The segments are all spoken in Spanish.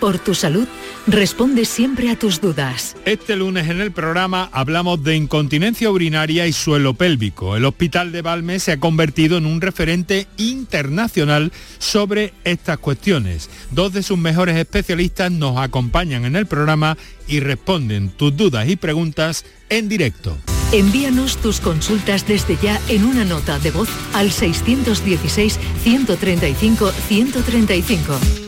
por tu salud, responde siempre a tus dudas. Este lunes en el programa hablamos de incontinencia urinaria y suelo pélvico. El Hospital de Valme se ha convertido en un referente internacional sobre estas cuestiones. Dos de sus mejores especialistas nos acompañan en el programa y responden tus dudas y preguntas en directo. Envíanos tus consultas desde ya en una nota de voz al 616-135-135.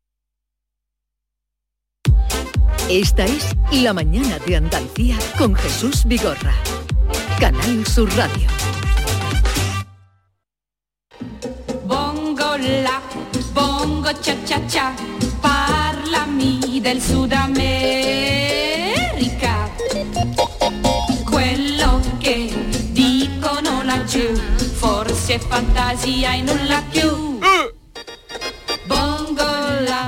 Esta es La Mañana de Andalucía con Jesús Vigorra. Canal Sur Radio. Bongo la, bongo cha cha cha, parlami del Sud America. Quello che dicono laggiù, forse fantasia e nulla più.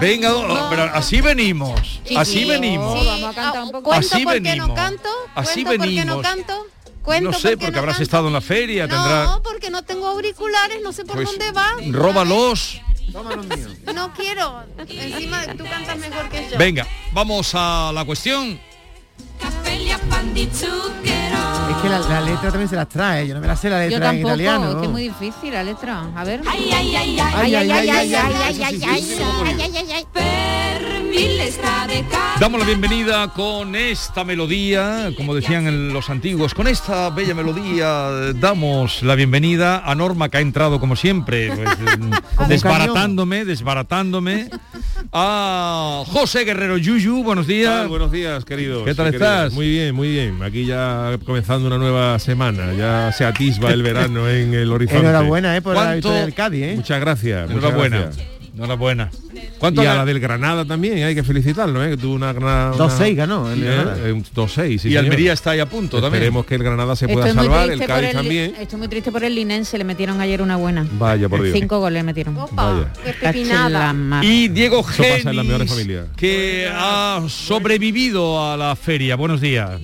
Venga, oh, pero así venimos. Así venimos. Sí, vamos a cantar un poco. Así ¿Cuento qué venimos. no canto? Así ¿Cuento por qué no venimos. canto? ¿Cuento No sé, por qué porque no habrás canto? estado en la feria, tendrás... No, porque no tengo auriculares, no sé por Pues, dónde va. Róbalos. No quiero. Encima tú cantas mejor que yo. Venga, vamos a la cuestión. Es que la, la letra también se las trae, yo no me la sé la Yo letra en tampoco, italiano. es que es muy difícil la letra. A ver. Ay, ay, ay, ay, Ay, ay, ay, ay, ay, ay, ay, Damos la bienvenida con esta melodía, como decían en los antiguos, con esta bella melodía eh, damos la bienvenida a Norma que ha entrado como siempre, pues, eh, desbaratándome, desbaratándome, a José Guerrero Yuyu, buenos días. Buenos días, queridos. ¿Qué tal estás? Muy bien, muy bien. Aquí ya comenzando una nueva semana. Ya se atisba el verano en el horizonte. Enhorabuena, eh, por la ¿Cuánto? victoria del Cádiz, eh. Muchas gracias. muchas Enhorabuena. gracias. Enhorabuena. ¿Cuánto Y a la del Granada también, hay que felicitarlo, ¿eh? que tuvo una Granada. 2-6 ganó el Sí, Granada. ¿eh? Un 2-6, sí, y señor. Almería está ahí a punto también. Esperemos que el Granada se pueda Estoy salvar, el Cádiz el, también. estoy muy triste por el Linense, le metieron ayer una buena. Vaya, por Dios. Cinco goles le metieron. Vaya. La mar. Y Diego Genis, que ha sobrevivido a la feria. Buenos días.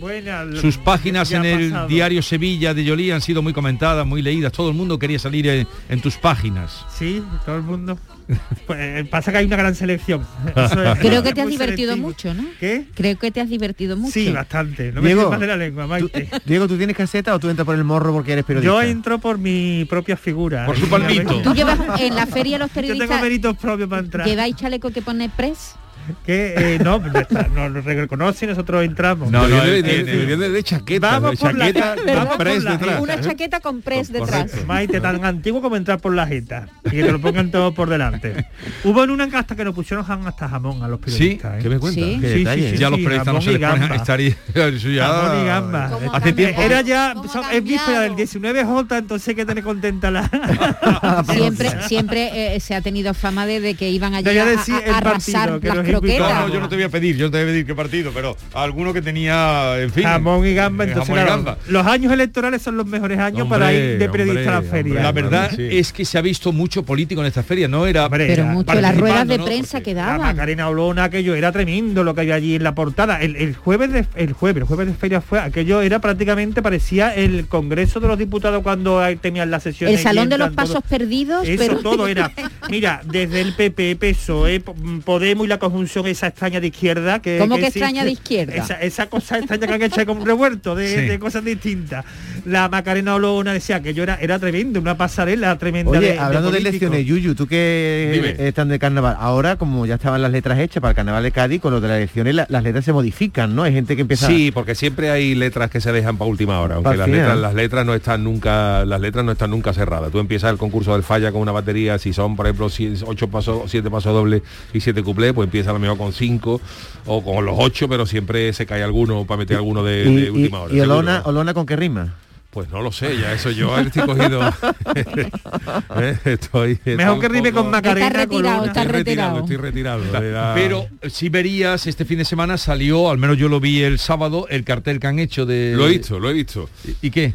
Sus páginas en el pasado. diario Sevilla de Yolí han sido muy comentadas, muy leídas. Todo el mundo quería salir en, en tus páginas. Sí, todo el mundo. Pues pasa que hay una gran selección. Eso es- Creo que te has divertido selectivo. mucho, ¿no? ¿Qué? Creo que te has divertido mucho. Sí, bastante. No me Diego, de la lengua, Maite. Diego, ¿tú tienes caseta o tú entras por el morro porque eres periodista? Yo entro por mi propia figura. Por su palmito. Tú llevas en la feria los Yo tengo periodistas méritos propios para entrar. lleváis chaleco que pone press. Que eh, no, pues está, nos reconoce y nosotros entramos. No, no, Eh, de, eh, de- de- de chaqueta, Vamos de por la- chaqueta con press Por la- detrás. Una chaqueta con press detrás. Maite, tan antiguo como entrar por la jeta. Y que te lo pongan todo por delante. Hubo en una hasta que nos pusieron hasta jamón a los Sí, periodistas. ¿eh? ¿qué me cuentas? Sí. Qué Sí, sí, sí, ya los sí, periodistas no se les ponen estaría eso ya Jamón y gamba. ¿Cómo Hace tiempo. cambiado? Era ya, ¿Cómo son- es víspera del cambiado? 19J, entonces hay que tener contenta la... Siempre, siempre eh, se ha tenido fama de, de que iban allí Debería a, decir a- el a arrasar las No, no, yo no te voy a pedir, yo no te voy a pedir qué partido, pero alguno que tenía, en fin. Jamón y gamba, eh, entonces jamón y claro, gamba. los años electorales son los mejores años Hombre, para ir de periodista a la feria. hombre. La verdad Sí. es que se ha visto mucho político en esta feria, no era Hombre, Pero mucho, las ruedas de ¿no? prensa Porque que La daban. Macarena Olona, aquello era tremendo lo que había allí en la portada. El, el jueves de el jueves, el jueves de feria fue aquello era prácticamente parecía el Congreso de los Diputados cuando tenían la sesión. El salón de los pasos perdidos, Eso pero todo era. Mira, desde el PP, PSOE, Podemos y la conjunción esa extraña de izquierda que ¿Cómo que extraña de izquierda? Esa, esa cosa extraña que han hecho como un revuelto de, Sí. de cosas distintas. La Macarena Olona decía que yo era era tremendo, una pasarela tremenda Oye, de, hablando de, políticos. elecciones, Yuyu, tú que están de carnaval, ahora como ya estaban las letras hechas para el carnaval de Cádiz, con lo de las elecciones la- las letras se modifican, ¿no? Hay gente que empieza... Sí, porque siempre hay letras que se dejan para última hora, aunque las letras, las letras no están nunca, las letras no están nunca cerradas. Tú empiezas el concurso del falla con una batería, si son por ejemplo si- ocho pasos, siete pasos dobles y siete cuplés, pues empieza a lo mejor con cinco o con los ocho, pero siempre se cae alguno para meter alguno de, y, de y- última hora. y Olona. Olona con qué rima? Pues no lo sé, ya eso yo estoy cogido. Eh, estoy, Mejor que rime con Macarena. Está retirado, está Estoy retirado, retirado. estoy retirado. Era- Pero si verías, este fin de semana salió, al menos yo lo vi el sábado, el cartel que han hecho de... lo he visto, lo he visto. ¿Y, y qué?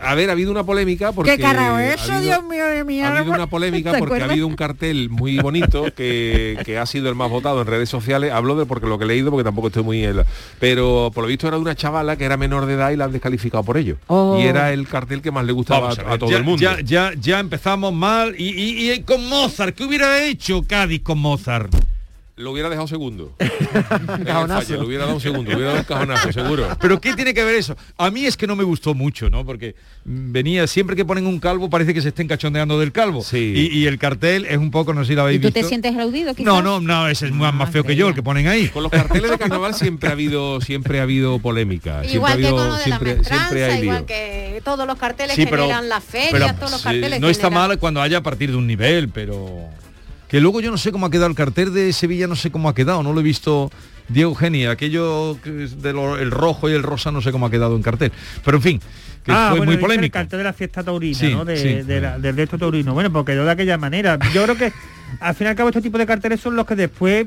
A ver, ha habido una polémica porque... ¿Qué carajo ha es eso, habido- Dios mío de mi Ha habido una polémica ¿Te porque ha habido un cartel muy bonito que, que ha sido el más votado en redes sociales. Hablo de porque lo que he leído, porque tampoco estoy muy... en la- Pero por lo visto era de una chavala que era menor de edad y la han descalificado por ello. Oh. Y era el cartel que más le gustaba Vamos a, a, a ver, todo ya, el mundo. Ya, ya, ya empezamos mal. Y, y- y con Mozart, ¿qué hubiera hecho Cádiz con Mozart? Lo hubiera dejado segundo. Fallo, Lo hubiera dado un segundo, lo hubiera dado un cajonazo, seguro. Pero ¿qué tiene que ver eso? A mí es que no me gustó mucho, ¿no? Porque venía, siempre que ponen un calvo parece que se estén cachondeando del calvo. Sí. Y, y el cartel es un poco, no sé si lo habéis ¿Y tú visto. te sientes aludido? quizás? No, no, no, ese es más, más feo que yo, el que ponen ahí. Con los carteles de carnaval siempre ha habido siempre ha habido polémica. Siempre Igual ha que habido, con lo de siempre, la maestranza, siempre hay lío. igual que todos los carteles Sí, pero- generan las ferias, pero, todos los sí, carteles no está mal cuando haya a partir de un nivel, pero que luego yo no sé cómo ha quedado el cartel de Sevilla, no sé cómo ha quedado, no lo he visto Diego Genia, aquello que es de rojo y el rosa no sé cómo ha quedado en cartel. Pero en fin, que ah, fue bueno, muy dice El polémico. cartel de la fiesta taurina, Sí, ¿no? De, sí. de la- del resto taurino. Bueno, porque quedó de aquella manera. Yo creo que al fin y al cabo este tipo de carteles son los que después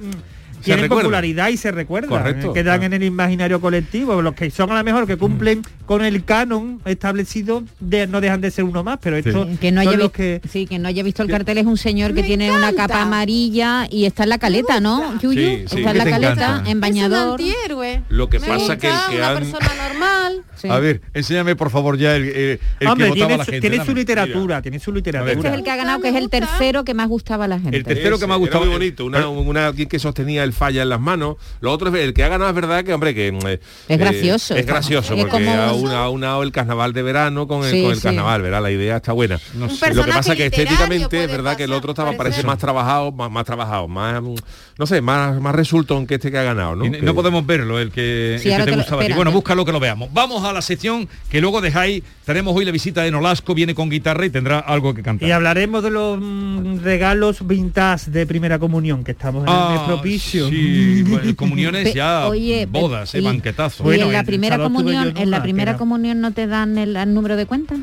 tienen popularidad y se recuerdan. Correcto, eh, Quedan claro. en el imaginario colectivo. Los que son a lo mejor que cumplen con el canon establecido de, no dejan de ser uno más, pero estos que no haya los que sí, que no haya visto el cartel es un señor que tiene una capa amarilla y está en la caleta, ¿no? Yuyu? Sí, sí. está en ¿Qué la caleta, encanta? en bañador. Es un antihéroe. Lo que Me pasa que el que una han- persona normal. Sí. A ver, enséñame por favor ya el, el- el Hombre, que votaba tiene, la su, gente. tiene su dame. literatura, tiene su literatura. Este es el que ha ganado, que es el tercero que más gustaba a la gente. El tercero que me ha Ese, gustado era muy bonito, una, Pero- una alguien que sostenía el falla en las manos. Lo otro es el que ha ganado es verdad que hombre que eh, Es gracioso. es gracioso porque como- ha una- ha unado el carnaval de verano con el, Sí, con el sí. carnaval, ¿verdad? La idea está buena. No Un sé. Lo que pasa que estéticamente es verdad que el otro estaba parece. parece más trabajado, más, más trabajado, más mm, no sé, más más resultón que este que ha ganado, ¿no? Y Que- no podemos verlo, el que, Sí, el que te lo- gustaba a ti. espérate. Bueno, búscalo que lo veamos. Vamos a la sección que luego dejáis. Tenemos hoy la visita de Nolasco, viene con guitarra y tendrá algo que cantar. Y hablaremos de los mm, regalos vintage de primera comunión, que estamos en el mes Ah, propicio. Sí, bueno, comuniones ya, oye, bodas, eh, y- banquetazos. y Bueno, en la primera comunión, en la primera comunión no te dan el, el número de cuenta.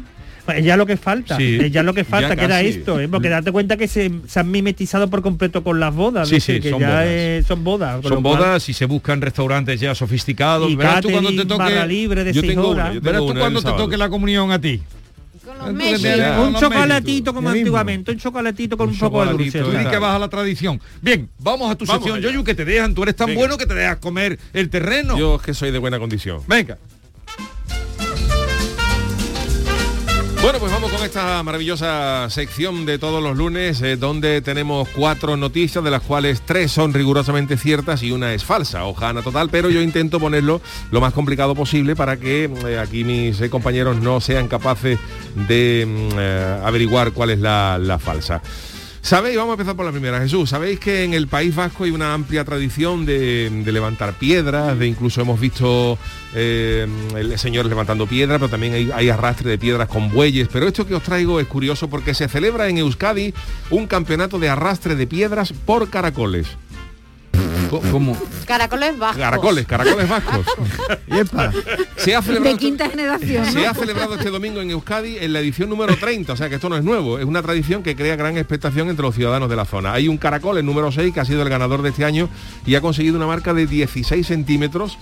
Pues ya lo que falta, Sí. es ya lo que falta, que era esto, ¿eh? porque date cuenta que se, se han mimetizado por completo con las bodas, Sí, es que son ya bodas. son bodas. Son cual- bodas y se buscan restaurantes ya sofisticados. y Verás tú cuando te toque, libre de Yo tengo una, verás tú cuando te toque la comunión a ti. Con los Un chocolatito como antiguamente, un chocolatito con un, Un poco de dulce. Tú que vas a la tradición. Bien, vamos a tu Vamos sección. Yoyu, que te dejan. Tú eres tan Venga. bueno que te dejas comer el terreno. Yo es que soy de buena condición. Venga. Bueno, pues vamos con esta maravillosa sección de todos los lunes, eh, donde tenemos cuatro noticias, de las cuales tres son rigurosamente ciertas y una es falsa, hojana total, pero yo intento ponerlo lo más complicado posible para que eh, aquí mis eh, compañeros no sean capaces de mm, averiguar cuál es la falsa. ¿Sabéis? Vamos a empezar por la primera. Jesús, ¿sabéis que en el País Vasco hay una amplia tradición de, levantar piedras? De incluso hemos visto eh, el señores levantando piedras, pero también hay, hay arrastre de piedras con bueyes. Pero esto que os traigo es curioso porque se celebra en Euskadi un campeonato de arrastre de piedras por caracoles. ¿Cómo? Caracoles bajos. Caracoles, caracoles vascos. Se ha celebrado De quinta generación. ¿no? Se ha celebrado este domingo en Euskadi en la edición número 30, o sea que esto no es nuevo, es una tradición que crea gran expectación entre los ciudadanos de la zona. Hay un caracol, el número 6, que ha sido el ganador de este año y ha conseguido una marca de 16 centímetros,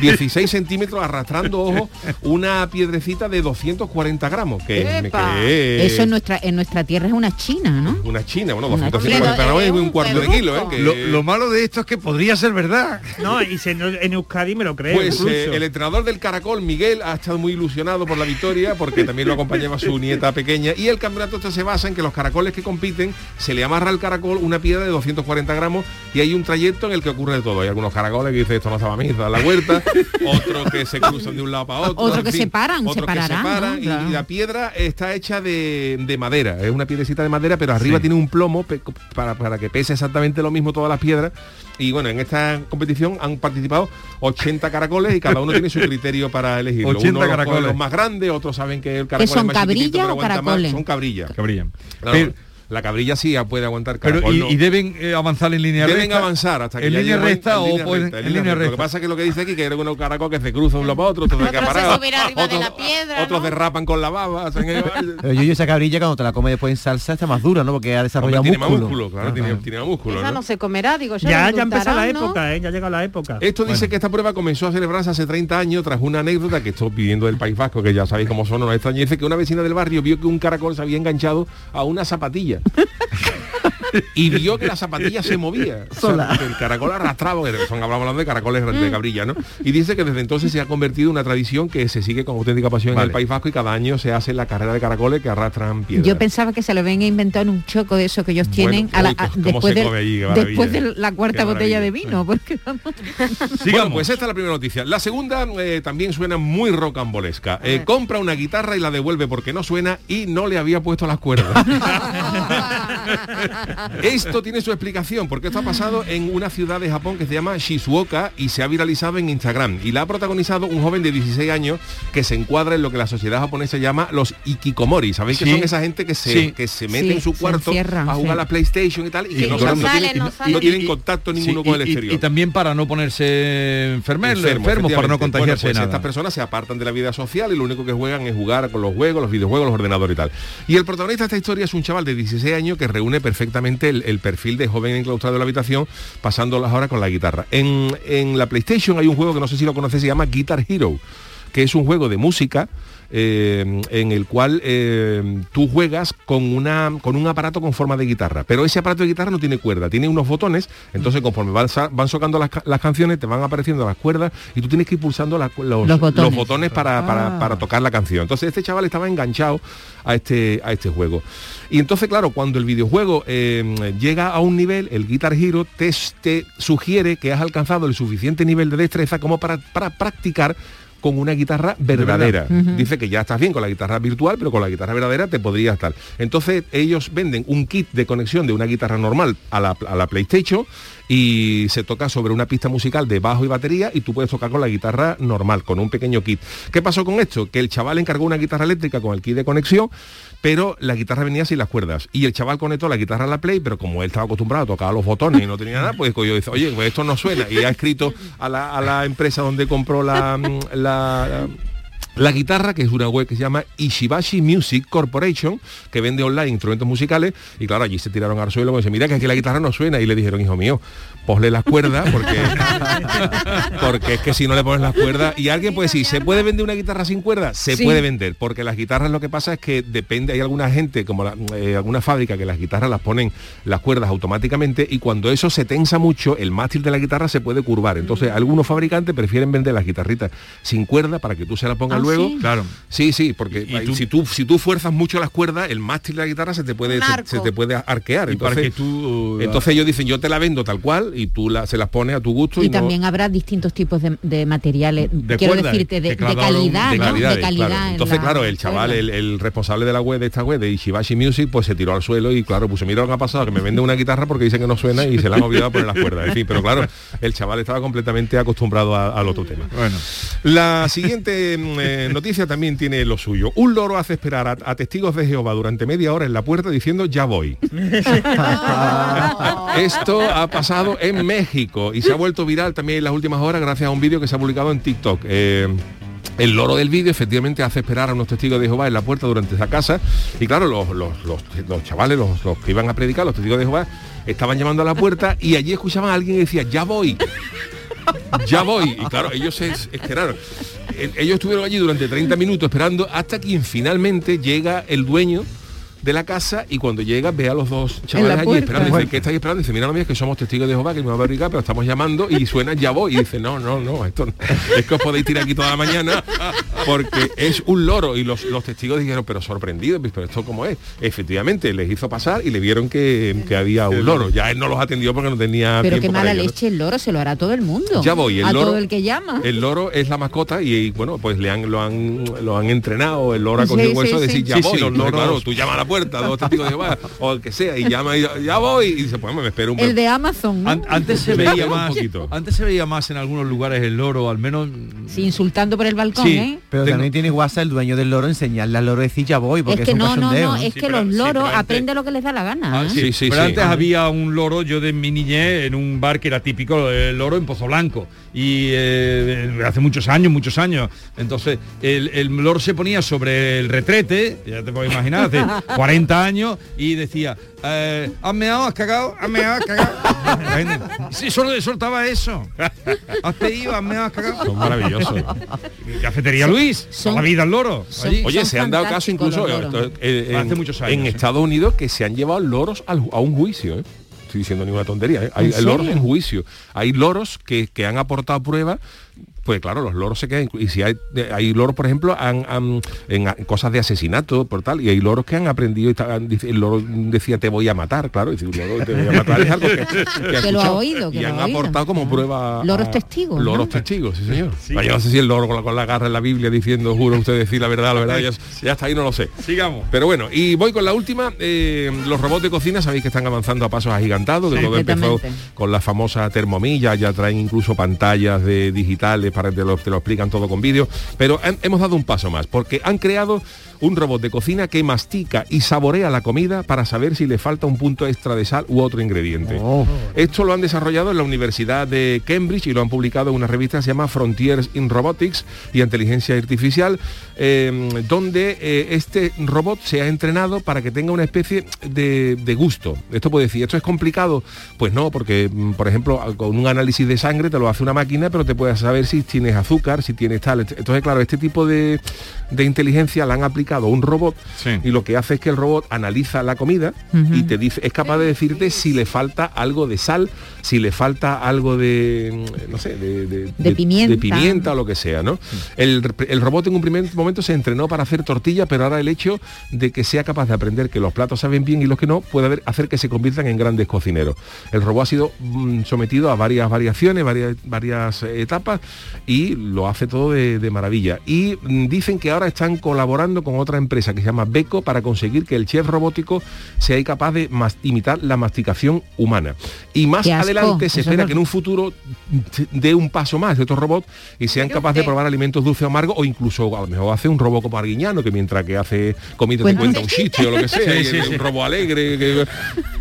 16 centímetros arrastrando, ojo, una piedrecita de 240 gramos, que, Epa. que es Eso en nuestra, en nuestra tierra es una china, ¿no? una china, bueno, Una 250 china. gramos es un cuarto de kilo, ¿eh? que- Lo, lo malo de esto es que podría ser verdad. No, y en, Euskadi me lo creo. Pues eh, el entrenador del Caracol, Miguel, ha estado muy ilusionado por la victoria porque también lo acompañaba su nieta pequeña y el campeonato este se basa en que los caracoles que compiten se le amarra al caracol una piedra de 240 gramos y hay un trayecto en el que ocurre de todo. Hay algunos caracoles que dicen esto no estaba misa, la huerta, otros que se cruzan de un lado para otro. Otro que se paran, otros se que paran, ¿no? y- Claro. y, la piedra está hecha de, de madera, es una piedrecita de madera, pero arriba tiene un plomo para, para que pese exactamente lo mismo todas las piedras. Y bueno, en esta competición han participado 80 caracoles y cada uno tiene su criterio para elegirlo. 80 Uno caracoles. los más grandes, otros saben que el caracol son es más chiquitito, cabrillas o aguanta más. caracoles? Son cabrillas. Cabrillas. Claro, Pero- la cabrilla sí puede aguantar Pero, y, no. y deben eh, avanzar en línea Deben recta? avanzar hasta que en línea recta en o línea pueden recta, en línea Lo que recta. pasa es que lo que dice aquí que hay algunos caracol que se cruzan uno para otro, otros Otros se parados, suben arriba de otros, la piedra, otros ¿no? derrapan con la baba, Pero yo, esa cabrilla cuando te la comes después en salsa está más dura, ¿no? Porque ha Hombre, desarrollado tiene más músculo. músculo, claro, tiene, tiene más músculo. Esa ¿no? no se comerá, digo yo. Ya, ya empezó la época, ¿eh? Ya ha llegado la época. Esto dice que esta prueba comenzó a celebrarse hace 30 años tras una anécdota que estoy pidiendo del País Vasco, que ya sabéis cómo son, no. Dice que una vecina del barrio vio que un caracol se había enganchado a una zapatilla. y vio que la zapatilla se movía. O sea, el caracol arrastraba, son hablamos hablando de caracoles de cabrilla, ¿no? Y dice que desde entonces se ha convertido en una tradición que se sigue con auténtica pasión en el País Vasco y cada año se hace la carrera de caracoles que arrastran piedras. Yo pensaba que se lo habían inventado en un choco de eso que ellos tienen Bueno, a la- a- cómo después, se de, come allí, qué maravilla. después de la cuarta botella de vino. Porque, Bueno, pues esta es la primera noticia. La segunda eh, también suena muy rocambolesca. Eh, compra una guitarra y la devuelve porque no suena y no le había puesto las cuerdas. esto tiene su explicación, porque esto ha pasado en una ciudad de Japón que se llama Shizuoka y se ha viralizado en Instagram. Y la ha protagonizado un joven de 16 años que se encuadra en lo que la sociedad japonesa llama los ikikomori. ¿Sabéis que son esa gente que se, Sí. que se mete Sí, en su cuarto encierran, a jugar sí. a la PlayStation y tal y, Y que no, tienen, no no salen. tienen Y- contacto ninguno y- con el exterior. Y, también para no ponerse enfermos, enfermos para no contagiarse Bueno, pues nada. Estas personas se apartan de la vida social y lo único que juegan es jugar con los juegos, los videojuegos, los ordenadores y tal. Y el protagonista de esta historia es un chaval de 16 años que reúne perfectamente el, el perfil de joven enclaustrado en la habitación, pasando las horas con la guitarra. En, en la PlayStation hay un juego que no sé si lo conoces, se llama Guitar Hero, que es un juego de música eh, en el cual eh, tú juegas con, una, con un aparato con forma de guitarra. Pero ese aparato de guitarra no tiene cuerda, tiene unos botones, entonces conforme van, van socando las, las canciones, te van apareciendo las cuerdas y tú tienes que ir pulsando la- los, Los botones. los botones para, para- Ah. para tocar la canción. Entonces este chaval estaba enganchado a este, a este juego. Y entonces, claro, cuando el videojuego eh, llega a un nivel, el Guitar Hero te, te sugiere que has alcanzado el suficiente nivel de destreza como para, para practicar con una guitarra verdadera. Dice que ya estás bien con la guitarra virtual, pero con la guitarra verdadera te podría estar. Entonces ellos venden un kit de conexión de una guitarra normal a la, a la PlayStation y se toca sobre una pista musical de bajo y batería y tú puedes tocar con la guitarra normal, con un pequeño kit. ¿Qué pasó con esto? Que el chaval encargó una guitarra eléctrica con el kit de conexión, pero la guitarra venía sin las cuerdas. Y el chaval conectó la guitarra a la Play, pero como él estaba acostumbrado a tocar los botones y no tenía nada, pues yo dice, oye, pues esto no suena. Y ha escrito a la, a la empresa donde compró la, la, la guitarra, que es una web que se llama Ishibashi Music Corporation, que vende online instrumentos musicales, y claro, allí se tiraron al suelo y dice, mira que aquí la guitarra no suena, y le dijeron, hijo mío, posle las cuerdas, porque, porque es que si no le pones las cuerdas, y alguien puede decir, ¿se puede vender una guitarra sin cuerdas? Se Sí. puede vender, porque las guitarras lo que pasa es que depende, hay alguna gente, como la- eh, alguna fábrica, que las guitarras las ponen las cuerdas automáticamente, y cuando eso se tensa mucho, el mástil de la guitarra se puede curvar. Entonces, algunos fabricantes prefieren vender las guitarritas sin cuerda para que tú se las pongas luego. sí. Claro. Sí, sí, porque si tú si tú fuerzas mucho las cuerdas, el mástil de la guitarra se te puede se, te puede arquear. Y para Entonces, que tú, uh, entonces ellos dicen, yo te la vendo tal cual y tú la, se las pones a tu gusto y, Y no- también habrá distintos tipos de, de materiales, de quiero decirte, de, calidad, de ¿no? calidades, de calidad. claro. en Entonces, la claro, el chaval, el, el responsable de la web de esta web de Ishibashi Music, pues se tiró al suelo y claro, pues mira lo que ha pasado, que me vende una guitarra porque dicen que no suena y se la han olvidado poner las cuerdas. En fin, pero claro, el chaval estaba completamente acostumbrado a- al otro tema. Bueno. La siguiente mm, eh, noticia también tiene lo suyo. Un loro hace esperar a, a testigos de Jehová durante media hora en la puerta diciendo ya voy. Esto ha pasado en México y se ha vuelto viral también en las últimas horas gracias a un vídeo que se ha publicado en TikTok. Eh, el loro del vídeo efectivamente hace esperar a unos testigos de Jehová en la puerta durante esa casa y claro, los, los- los- los chavales, los, los que iban a predicar, los testigos de Jehová, estaban llamando a la puerta y allí escuchaban a alguien que decía, ya voy. Ya voy. Y claro, ellos se es- esperaron. Eh, Ellos estuvieron allí durante 30 minutos esperando hasta que finalmente llega el dueño de la casa y cuando llega ve a los dos chavales allí esperando. Dice, ¿qué estáis esperando? Dice, mira, no, mira, es que somos testigos de Jehová, que me va a pero estamos llamando y suena ya voy. Y dice, no, no, no, esto no. es que os podéis tirar aquí toda la mañana porque es un loro. Y los, los testigos dijeron, pero sorprendidos, pero esto cómo es. Efectivamente, les hizo pasar y le vieron que, que había un loro. Ya él no los atendió porque no tenía Pero tiempo qué para mala ello, ¿no? leche el loro, se lo hará todo el mundo. Ya voy, el a loro- todo el que llama. El loro es la mascota y, y, bueno, pues le han, lo han lo han entrenado, el loro ha cogido sí, hueso de sí. decir ya Sí, sí, voy. los loros- claro, tú llamas a la puerta, dos testigos de Jehová, o el que sea, y llama y ya, voy, y dice, pues me espero un El de Amazon, ¿no? An- antes se veía un más poquito. antes se veía más en algunos lugares el loro al menos Sí, insultando por el balcón, Sí. ¿eh? Pero Tengo- también tiene WhatsApp el dueño del loro enseñarle al loro decir ya voy, porque Es que un no, no, cachondeo, no, es Sí, que pero- los sí, loros antes- aprenden lo que les da la gana. Ah, ¿eh? sí, Sí, sí, pero sí. antes había un loro, yo de mi niñez, en un bar que era típico, el loro en Pozo Blanco. Y eh, hace muchos años, muchos años. Entonces, el, el loro se ponía sobre el retrete, ya te puedes imaginar, hace 40 años, y decía, eh, ¿has meado, has cagado? ¿Has meado, has cagado? Sí, solo soltaba eso. ¿Has pedido, has meado, has cagado? Son maravillosos. Cafetería Luis, son- la vida al loro. son-. Oye, Son se han dado caso incluso eh, en, Hace muchos años, en. Estados Unidos que se han llevado loros al- a un juicio. ¿eh? Estoy diciendo ninguna tontería. ¿eh? Hay, ¿En loros en juicio. Hay loros que, que han aportado pruebas. Pues claro, los loros se quedan. Y si hay, hay loros, por ejemplo, han, han- en, cosas de asesinato, por tal, y hay loros que han aprendido y el loro decía te voy a matar, claro, y dice, un loro te voy a matar es algo que, que lo ha oído, que y lo han ha oído. aportado como prueba. Loros a- testigos, ¿no? Loros testigos, sí señor. Vaya, no sé si el loro con la, con la garra en la Biblia diciendo, juro usted decir la verdad, la verdad, ya, ya está ahí, no lo sé. Sigamos. Pero bueno, y voy con la última. eh, los robots de cocina sabéis que están avanzando a pasos agigantados, que Sí, todo empezó con la famosa termomilla, ya traen incluso pantallas de digitales te lo, te lo explican todo con vídeo. Pero han- hemos dado un paso más, porque han creado un robot de cocina que mastica y saborea la comida para saber si le falta un punto extra de sal u otro ingrediente. Oh. Esto lo han desarrollado en la Universidad de Cambridge y lo han publicado en una revista que se llama Frontiers in Robotics y Inteligencia Artificial, eh, donde eh, este robot se ha entrenado para que tenga una especie de, de gusto. Esto puede decir, ¿esto es complicado? Pues no, porque, mm, por ejemplo, con un análisis de sangre te lo hace una máquina, pero te puede saber si tienes azúcar, si tienes tal. Entonces, claro, este tipo de, de inteligencia la han aplicado a un robot Sí. y lo que hace es que el robot analiza la comida y te dice, es capaz de decirte si le falta algo de sal, si le falta algo de, mm, no sé, de, de- De pimienta. de pimienta o lo que sea, ¿no? El, el robot en un primer momento se entrenó para hacer tortilla, pero ahora el hecho de que sea capaz de aprender que los platos saben bien y los que no, puede haber- hacer que se conviertan en grandes cocineros. El robot ha sido mm, sometido a varias variaciones, varias, varias eh, etapas y lo hace todo de, de maravilla. Y mm, dicen que ahora están colaborando con otra empresa que se llama Beco para conseguir que el chef robótico sea capaz de imitar la masticación humana. Y más asco, adelante se espera no- que en un futuro dé un paso más de estos robots y sean capaces de probar alimentos dulces o amargos o incluso a lo mejor hace un robot como arguiñano que mientras que hace comida te Cuenta- un chiste o lo que sea, Sí, sí, sí. un robot alegre. que-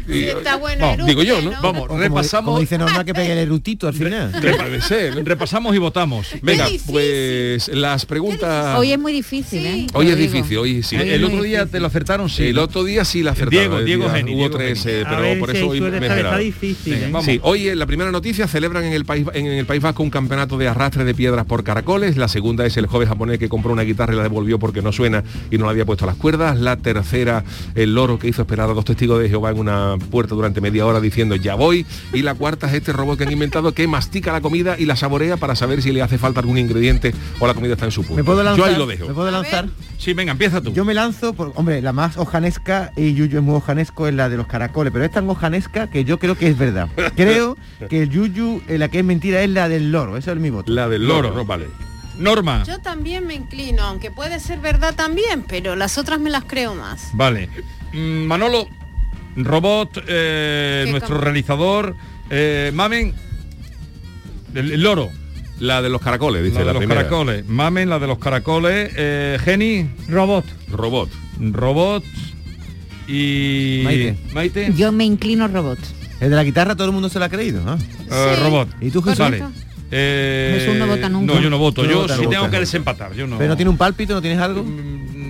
y- Está bueno. Vamos, digo yo, ¿no? Vamos, O como- repasamos. Como dice Norma que pegue el erutito al final. ¿no? Repasamos y votamos. Venga, pues las preguntas. Hoy es muy difícil, ¿eh? Hoy es difícil, hoy sí. El otro día difícil. te lo acertaron, sí. El otro día sí la acertaron. Diego, Diego Geni, Hubo Diego tres, Geni. A pero por si eso hoy me está difícil. ¿eh? vamos. Sí, hoy en la primera noticia celebran en el país en el País Vasco un campeonato de arrastre de piedras por caracoles. La segunda es el joven japonés que compró una guitarra y la devolvió porque no suena y no le había puesto las cuerdas. La tercera, el loro que hizo esperar a dos testigos de Jehová en una la puerta durante media hora diciendo ya voy. Y la cuarta es este robot que han inventado que mastica la comida y la saborea para saber si le hace falta algún ingrediente o la comida está en su punto. ¿Me puedo lanzar? Yo ahí lo dejo. ¿Me puedo lanzar? Sí, venga, empieza tú. Yo me lanzo por, hombre, la más ojanesca y Yuyu es muy ojanesco es la de los caracoles, pero es tan ojanesca que yo creo que es verdad. Creo que el Yuyu, eh, la que es mentira es la del loro, eso es mi voto. La del loro, no vale. Norma. Yo también me inclino, aunque puede ser verdad también, pero las otras me las creo más. Vale. Mm, Manolo, robot, eh, ¿Qué nuestro realizador, eh, Mamen, el, el loro. La de los caracoles, dice la de la los primera. caracoles. Mamen, la de los caracoles. Eh, Geni. Robot. Robot. Robot. Y... Maite. Maite. Yo me inclino robot. El de la guitarra todo el mundo se lo ha creído, ¿no? Eh, robot. ¿Y tú, Jesús? Vale. Eh, Jesús no vota nunca. No, yo no voto. No yo sí nunca. tengo que desempatar. Yo no. ¿Pero no tiene un pálpito, no tienes algo? Mm,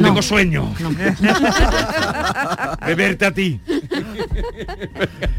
Tengo sueño. de verte a ti.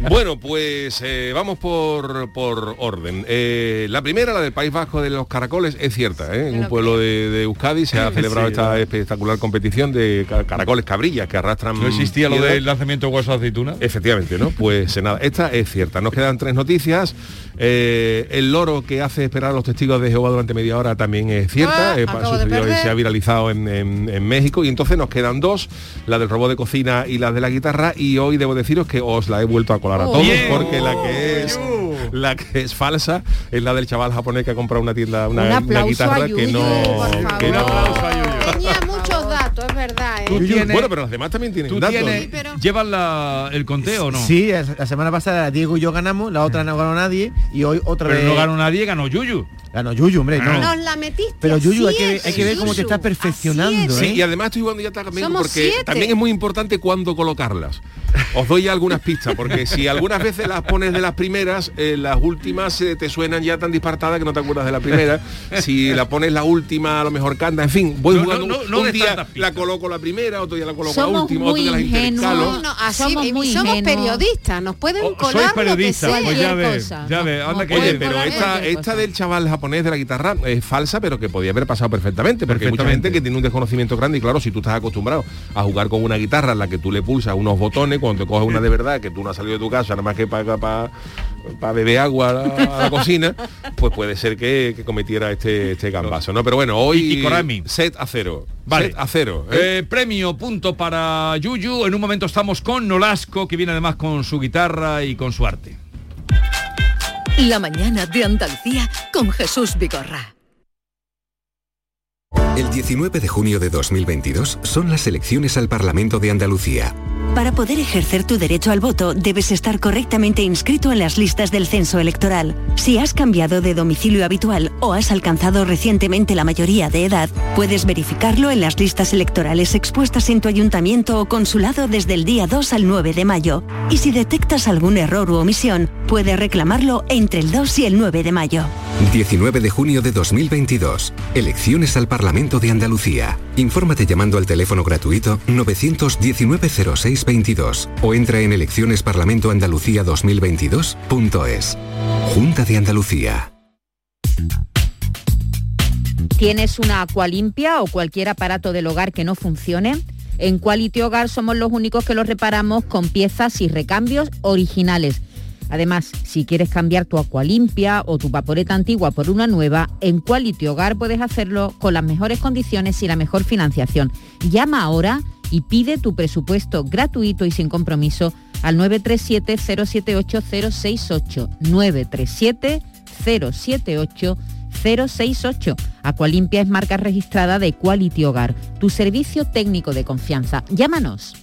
Bueno, pues eh, vamos por, por orden. Eh, la primera, la del País Vasco de los Caracoles, es cierta. ¿eh? En un pueblo de, de Euskadi se ha celebrado Sí, esta ¿no? espectacular competición de ca- caracoles cabrillas que arrastran... ¿No existía lo del lanzamiento de hueso de aceituna? Efectivamente, ¿no? Pues nada, esta es cierta. Nos quedan tres noticias. Eh, el loro que hace esperar a los testigos de Jehová durante media hora también es cierta. Ah, Eh, sucedió y se ha viralizado en, en- en México. Y entonces nos quedan dos, la del robot de cocina y la de la guitarra. Y hoy debo deciros que os la he vuelto a colar a Oh. todos porque la que es la que es falsa es la del chaval japonés que ha comprado una tienda, una, Un una aplauso guitarra a que no. por que no- Tenía muchos datos, es verdad, ¿eh? Tienes- Bueno, pero las demás también tienen ¿Tú datos. tienes, ¿Llevas la- el conteo o no? Sí, la semana pasada Diego y yo ganamos, la otra no ganó nadie y hoy otra Pero vez... no ganó nadie, ganó Yuyu. Ganó Yuyu, hombre, no. Nos la metiste Pero Yuyu, hay que, hay que ver cómo te estás perfeccionando, Sí, ¿eh? y además estoy jugando ya también Somos porque siete. también es muy importante cuándo colocarlas. Os doy ya algunas pistas, porque si algunas veces las pones de las primeras, eh, las últimas eh, te suenan ya tan dispartadas que no te acuerdas de la primera. Si la pones la última, a lo mejor canta. En fin, voy No, jugando. no, no un des día la coloco la primera, otro día la coloco la Somos última, otro día las intercalo. ingenuos. No, así, Somos y muy somos periodistas, nos pueden Oh, colar sois lo que periodista, sea. pues ya ves, ya No, ves, anda no que Oye, pero esta, esta del chaval japonés de la guitarra es falsa, pero que podía haber pasado perfectamente, porque hay mucha Perfectamente. gente que tiene un desconocimiento grande y claro, si tú estás acostumbrado a jugar con una guitarra en la que tú le pulsas unos botones, cuando te coges una de verdad, que tú no has salido de tu casa, nada más que para para beber agua a la, a la cocina, pues puede ser que, que cometiera este, este gambazo, ¿no? Pero bueno, hoy set a cero. Vale. Set a cero. ¿eh? Eh, premio punto para Yuyu. En un momento estamos con Nolasco, que viene además con su guitarra y con su arte. La mañana de Andalucía con Jesús Vigorra. El 19 de junio de 2022 son las elecciones al Parlamento de Andalucía. Para poder ejercer tu derecho al voto, debes estar correctamente inscrito en las listas del censo electoral. Si has cambiado de domicilio habitual o has alcanzado recientemente la mayoría de edad, puedes verificarlo en las listas electorales expuestas en tu ayuntamiento o consulado desde el día 2 al 9 de mayo. Y si detectas algún error u omisión, puedes reclamarlo entre el 2 y el 9 de mayo. 19 de junio de 2022. Elecciones al Parlamento de Andalucía. Infórmate llamando al teléfono gratuito 919-0622 o entra en eleccionesparlamentoandalucía2022.es. Junta de Andalucía. ¿Tienes una Aqualimpia o cualquier aparato del hogar que no funcione? En Quality Hogar somos los únicos que los reparamos con piezas y recambios originales. Además, si quieres cambiar tu Aqualimpia o tu vaporeta antigua por una nueva, en Quality Hogar puedes hacerlo con las mejores condiciones y la mejor financiación. Llama ahora y pide tu presupuesto gratuito y sin compromiso al 937-078-068. 937-078-068. Aqualimpia es marca registrada de Quality Hogar, tu servicio técnico de confianza. Llámanos.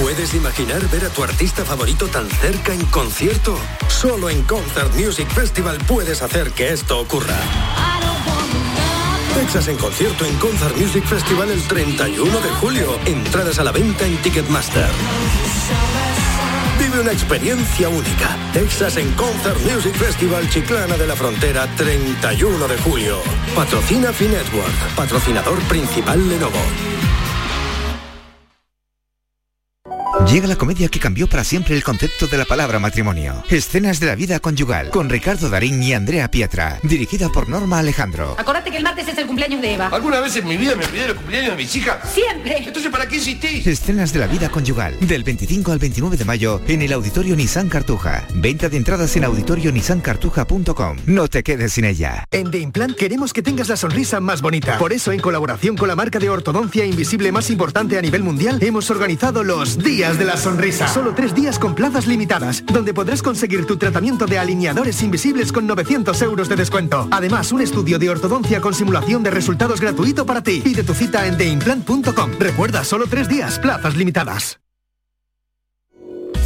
¿Puedes imaginar ver a tu artista favorito tan cerca en concierto? Solo en Concert Music Festival puedes hacer que esto ocurra. Texas en concierto en Concert Music Festival el 31 de julio. Entradas a la venta en Ticketmaster. Vive una experiencia única. Texas en Concert Music Festival Chiclana de la Frontera, 31 de julio. Patrocina Finetwork, patrocinador principal Lenovo. Llega la comedia que cambió para siempre el concepto de la palabra matrimonio. Escenas de la vida conyugal, con Ricardo Darín y Andrea Pietra, dirigida por Norma Alejandro. Acordate que el martes es el cumpleaños de Eva. ¿Alguna vez en mi vida me olvidé el cumpleaños de mis hijas? Siempre. Entonces, ¿para qué insistís? Escenas de la vida conyugal, del 25 al 29 de mayo en el Auditorio Nissan Cartuja. Venta de entradas en auditorionissancartuja.com. No te quedes sin ella. En The Implant queremos que tengas la sonrisa más bonita. Por eso, en colaboración con la marca de ortodoncia invisible más importante a nivel mundial, hemos organizado los Días de la Sonrisa. Solo tres días con plazas limitadas, donde podrás conseguir tu tratamiento de alineadores invisibles con 900 euros de descuento. Además, un estudio de ortodoncia con simulación de resultados gratuito para ti. Pide tu cita en theimplant.com. Recuerda, solo tres días, plazas limitadas.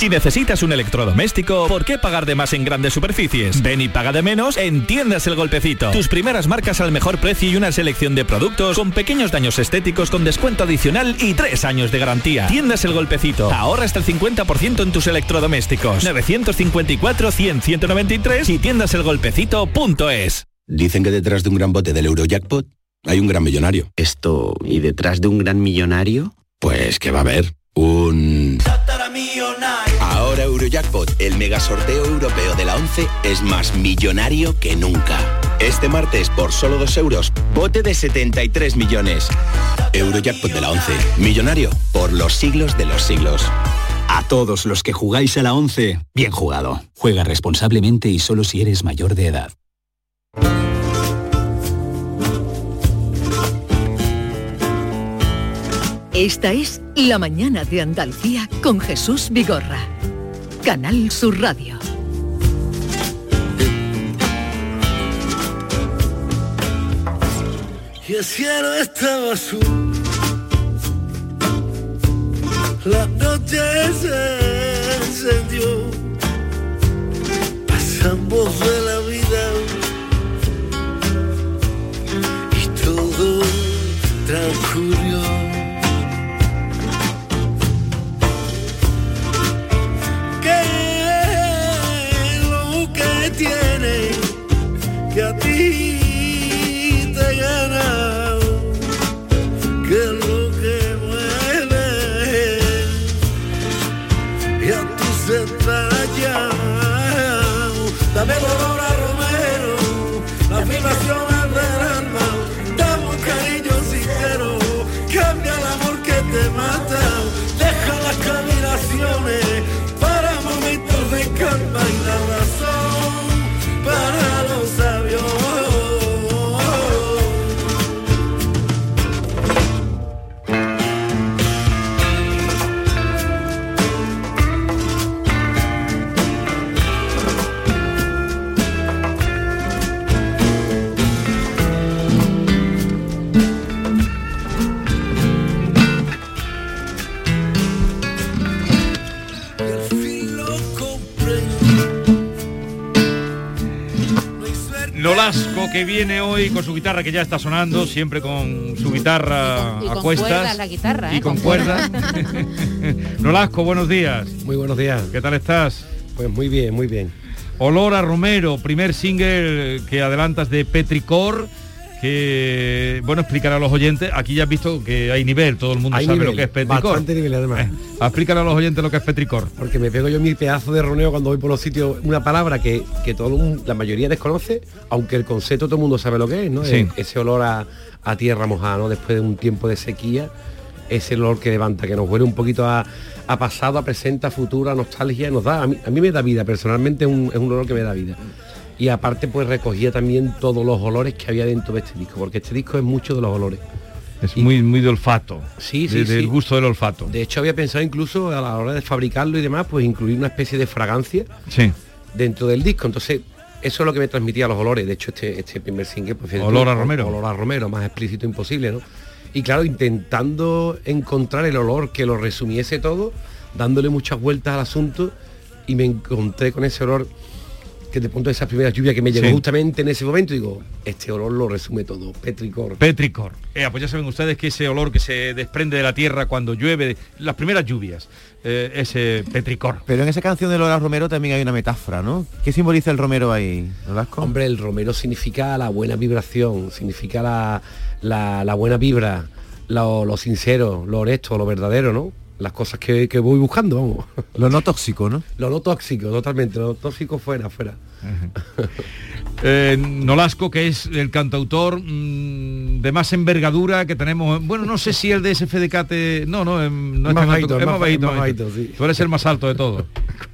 Si necesitas un electrodoméstico, ¿por qué pagar de más en grandes superficies? Ven y paga de menos en Tiendas El Golpecito. Tus primeras marcas al mejor precio y una selección de productos con pequeños daños estéticos con descuento adicional y tres años de garantía. Tiendas El Golpecito. Ahorra hasta el 50% en tus electrodomésticos. 954-100-193 y tiendaselgolpecito.es. Dicen que detrás de un gran bote del Eurojackpot hay un gran millonario. Esto, ¿y detrás de un gran millonario? Pues que va a haber un... Ahora Eurojackpot, el mega sorteo europeo de la 11, es más millonario que nunca. Este martes, por solo 2 euros, bote de 73 millones. Eurojackpot de la 11, millonario por los siglos de los siglos. A todos los que jugáis a la 11, bien jugado. Juega responsablemente y solo si eres mayor de edad. Esta es La Mañana de Andalucía con Jesús Vigorra. Canal Sur Radio. y el cielo estaba azul. La noche se encendió, pasamos de la vida y todo transcurrió. Tiene que viene hoy con su guitarra que ya está sonando, siempre con su guitarra Y a con cuestas. cuerdas la guitarra, y ¿eh? con, Con cuerdas. Nolasco, buenos días. Muy buenos días. ¿Qué tal estás? Pues muy bien, muy bien. Olor a Romero, primer single que adelantas de Petricor, que, bueno, explicar a los oyentes, aquí ya has visto que hay nivel, todo el mundo Hay sabe nivel, lo que es Petricor. bastante nivel además. Eh, a los oyentes lo que es Petricor. Porque me pego yo mi pedazo de roneo cuando voy por los sitios, una palabra que, que todo la mayoría desconoce, aunque el concepto todo el mundo sabe lo que es, ¿no? Sí. Eh, Ese olor a, a tierra mojada, ¿no? Después de un tiempo de sequía, ese olor que levanta, que nos huele un poquito a, a pasado, a presente, a futuro, a nostalgia, nos da, a mí, a mí me da vida, personalmente es un, es un olor que me da vida. Y aparte pues recogía también todos los olores que había dentro de este disco, porque este disco es mucho de los olores. Es muy, muy de olfato. Sí, sí, de- del gusto del olfato. De hecho había pensado incluso a la hora de fabricarlo y demás, pues incluir una especie de fragancia Sí. dentro del disco. Entonces, Eso es lo que me transmitía los olores. De hecho, este, este primer single, pues, Olor a Romero. Olor a Romero, más explícito imposible, ¿no? Y claro, intentando encontrar el olor que lo resumiese todo, dándole muchas vueltas al asunto y me encontré con ese olor que de punto de esa primera lluvia que me llegó Sí. justamente en ese momento, digo, este olor lo resume todo, petricor. Petricor. Eh, pues ya saben ustedes que ese olor que se desprende de la tierra cuando llueve, las primeras lluvias, eh, ese petricor. Pero en esa canción de Lola Romero también hay una metáfora, ¿no? ¿Qué simboliza el romero ahí? Nolasco? Hombre, el romero significa la buena vibración, significa la, la- la buena vibra, lo, lo sincero, lo honesto, lo verdadero, ¿no? Las cosas que, que voy buscando, vamos. Lo no tóxico, ¿no? Lo no tóxico, totalmente, lo tóxico fuera, fuera. Eh, Nolasco, que es el cantautor mm, de más envergadura que tenemos. Bueno, no sé si el de SFDK te... No, no, em, no es Más bajito, es más más bajito, más más bajito, bajito. sí. Tú eres el más alto de todos.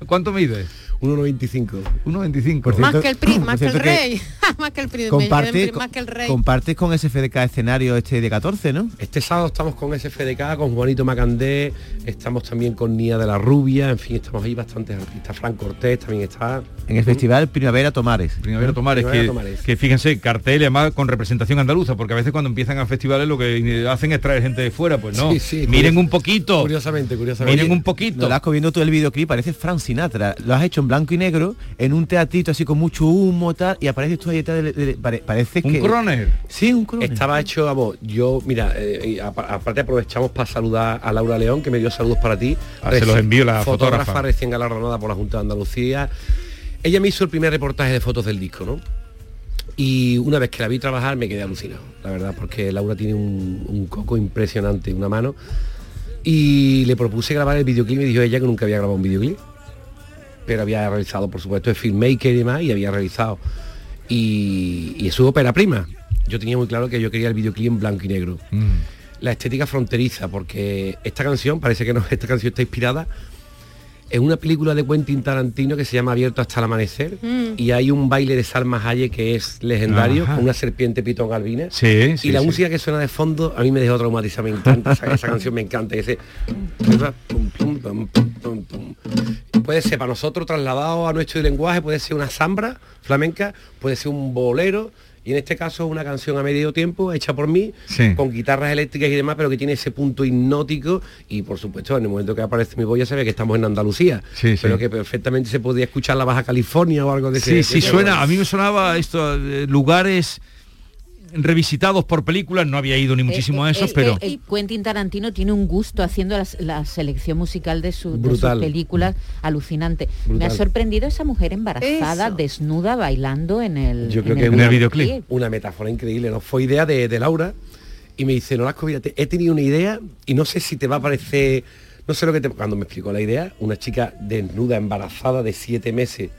¿Cuánto mide? 1,95. 1,25. Más que el pri, más que el rey, más que el pri, Comparte, más que el rey. compartes con SFDK escenario este de 14, ¿no? Este sábado estamos con SFDK, con Juanito Macandé, estamos también con Nia de la Rubia, en fin, estamos ahí bastantes artistas. Fran Cortés también está. En el festival Primavera Tomares. Primavera Tomares, Primavera que, Tomares. que fíjense, cartel y además con representación andaluza, porque a veces cuando empiezan a festivales lo que hacen es traer gente de fuera, pues no. Sí, sí, Miren curios- un poquito. Curiosamente, curiosamente. Miren un poquito. Nolasco, viendo tú el videoclip, parece Frank Sinatra. Lo has hecho en blanco y negro, en un teatrito así con mucho humo, tal, y apareces tú ahí detrás de- de- pare- parece Un que... croner. Sí, un croner. Estaba hecho, vamos, yo, mira, eh, aparte aprovechamos para saludar a Laura León, que me dio saludos para ti. Ah, se los envío la fotógrafa. recién galardonada por la Junta de Andalucía. Ella me hizo el primer reportaje de fotos del disco, ¿no? Y una vez que la vi trabajar me quedé alucinado, la verdad, porque Laura tiene un, un coco impresionante, una mano. Y le propuse grabar el videoclip y me dijo ella que nunca había grabado un videoclip. Pero había realizado, por supuesto, el filmmaker y demás, y había realizado. Y, y es su ópera prima. Yo tenía muy claro que yo quería el videoclip en blanco y negro. La estética fronteriza, porque esta canción, parece que no, esta canción está inspirada en una película de Quentin Tarantino que se llama Abierto hasta el amanecer Mm. y hay un baile de Salma Hayek que es legendario Ajá. con una serpiente pitón albina Sí, sí, y la sí. música que suena de fondo a mí me dejó traumatizado me encanta esa, esa canción me encanta ese puede ser para nosotros trasladado a nuestro lenguaje puede ser una zambra flamenca puede ser un bolero y en este caso una canción a medio tiempo hecha por mí Sí. con guitarras eléctricas y demás pero que tiene ese punto hipnótico y por supuesto en el momento que aparece mi voz ya se ve que estamos en Andalucía Sí, sí. pero que perfectamente se podía escuchar la Baja California o algo de ese Sí, sí suena. A mí me sonaba esto, eh, lugares revisitados por películas, no había ido ni muchísimo a Eh, esos, eh, pero... eh, eh, Quentin Tarantino tiene un gusto haciendo las- la, selección musical de, su- de sus películas alucinante. Me ha sorprendido esa mujer embarazada, Eso. desnuda, bailando en el, Yo creo en que el es una, videoclip. una metáfora increíble, ¿no? Fue idea de, de Laura y me dice, no las mira, te- he tenido una idea y no sé si te va a parecer, no sé lo que te... Cuando me explicó la idea, una chica desnuda, embarazada de siete meses,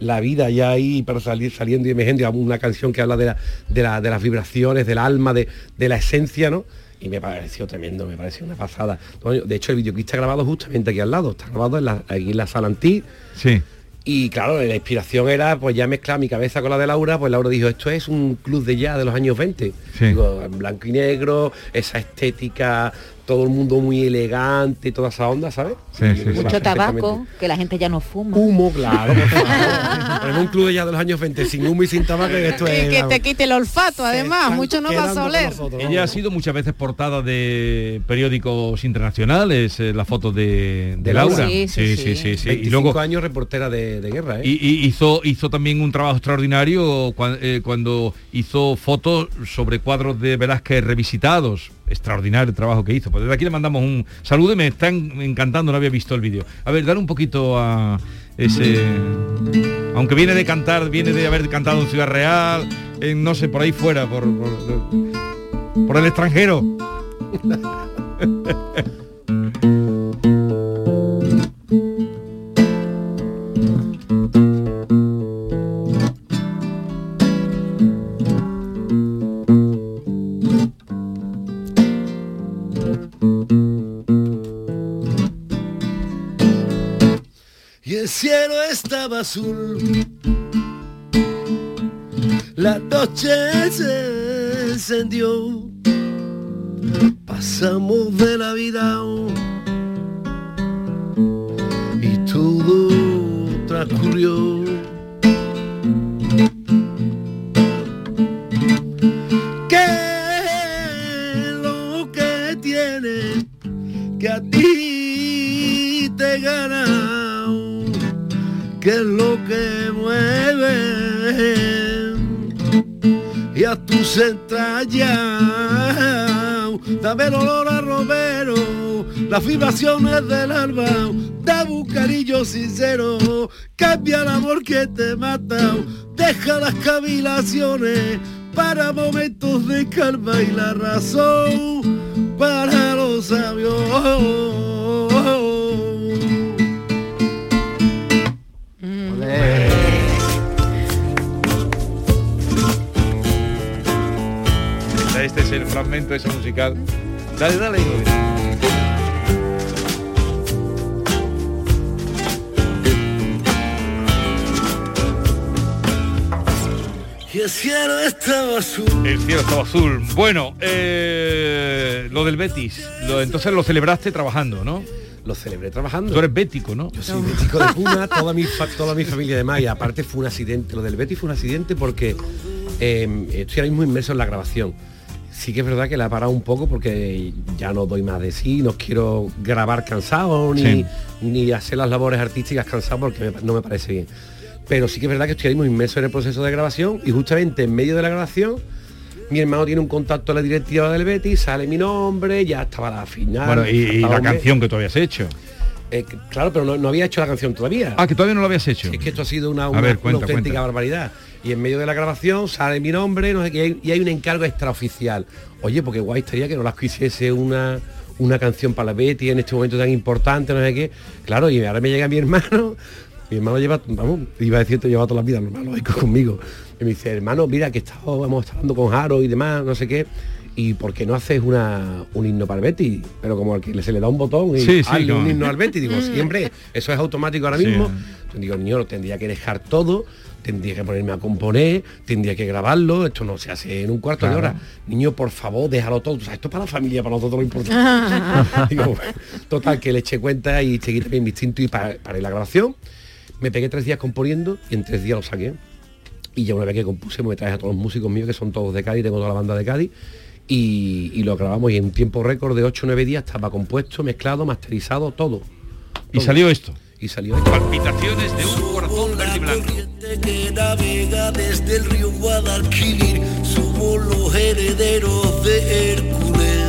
la vida ya ahí para salir saliendo y emergiendo, y una canción que habla de, la- de, la- de las vibraciones, del alma, de, de la esencia, ¿no? Y me pareció tremendo, me pareció una pasada. De hecho, el videoclip está grabado justamente aquí al lado, está grabado en la, aquí en la sala Antí, Sí. y claro, la inspiración era pues ya mezclar mi cabeza con la de Laura, pues Laura dijo, esto es un club de jazz de los años 20. Sí. Digo, en blanco y negro, esa estética, todo el mundo muy elegante, toda esa onda, ¿sabes? Sí, Y sí, me sí. va Mucho tabaco, que la gente ya no fuma. Humo, claro, por favor. en un club de jazz de los años 20, sin humo y sin tabaco, esto Y es... que vamos, te quite el olfato, además, mucho no vas a oler. nosotros, Ella ha sido muchas veces portada de periódicos internacionales, eh, la foto de, de De Laura. Sí, sí, sí. sí, sí. Y 25 luego años reportera de, de guerra, ¿eh? y, y hizo, hizo también un trabajo extraordinario cuan- eh, cuando hizo fotos sobre cuadros de Velázquez revisitados. Extraordinario el trabajo que hizo. Pues desde aquí le mandamos un saludo y me están encantando, no había visto el vídeo. A ver, dale un poquito a ese... Aunque viene de cantar, viene de haber cantado en Ciudad Real, en, no sé, por ahí fuera, por, por el extranjero. El cielo estaba azul. La noche se encendió. Pasamos de la vida y todo transcurrió. ¿Qué es lo que tienes que a ti te gana? Es lo que mueve y a tus entrañas. Dame el olor a romero las vibraciones del alma dame un cariño sincero cambia el amor que te mata deja las cavilaciones para momentos de calma y la razón para los sabios es el fragmento ese musical. Dale, dale. Y el cielo estaba azul. El cielo estaba azul. Bueno, eh, lo del Betis, lo, entonces lo celebraste trabajando, ¿no? Lo celebré trabajando. Tú eres bético, ¿no? Yo soy bético de cuna, toda mi, toda mi familia de Maya. Aparte fue un accidente. Lo del Betis fue un accidente porque eh, estoy ahora mismo inmerso en la grabación. Sí que es verdad que la he parado un poco porque ya no doy más de sí, no quiero grabar cansado ni, Sí. ni hacer las labores artísticas cansado porque me- no me parece bien. Pero sí que es verdad que estoy ahora mismo inmerso en el proceso de grabación y justamente en medio de la grabación mi hermano tiene un contacto a la directiva del Betis, sale mi nombre, ya estaba la final. Bueno, y, la canción que tú habías hecho. Eh, claro, pero no, no había hecho la canción todavía. Ah, que todavía no lo habías hecho. Es que esto ha sido una, una- ver, una cuenta, auténtica cuenta. barbaridad. Y en medio de la grabación sale mi nombre, no sé qué, y hay un encargo extraoficial. Oye, porque guay estaría que no las quisiese una una canción para la Betty en este momento tan importante, no sé qué. Claro, y ahora me llega mi hermano, mi hermano lleva, vamos, iba a decirte, lleva toda la vida normal, lógico, conmigo. Y me dice, hermano, mira que estado, hemos estado hablando con Jaro y demás, no sé qué. ¿Y por qué no haces una, un himno para el Betty? Pero como al que se le da un botón y Sí, sí, hazle un himno al Betty, digo, siempre, eso es automático ahora Sí. mismo. Yo digo, niño, lo tendría que dejar todo, tendría que ponerme a componer, tendría que grabarlo, esto no se hace en un cuarto Claro. de hora. Niño, por favor, déjalo todo. O sea, esto es para la familia, para nosotros lo importante. Digo, total, que le eché cuenta y seguí también mi instinto y pa- paré la grabación. Me pegué tres días componiendo y en tres días lo saqué. Y ya una vez que compuse me traje a todos los músicos míos, que son todos de Cádiz, tengo toda la banda de Cádiz, y, y lo grabamos y en un tiempo récord de 8 o 9 días estaba compuesto, mezclado, masterizado, todo. Y Todo. salió esto. Y salió esto. Palpitaciones de un corazón verde y blanco. que navega desde el río Guadalquivir. Somos los herederos de Hércules.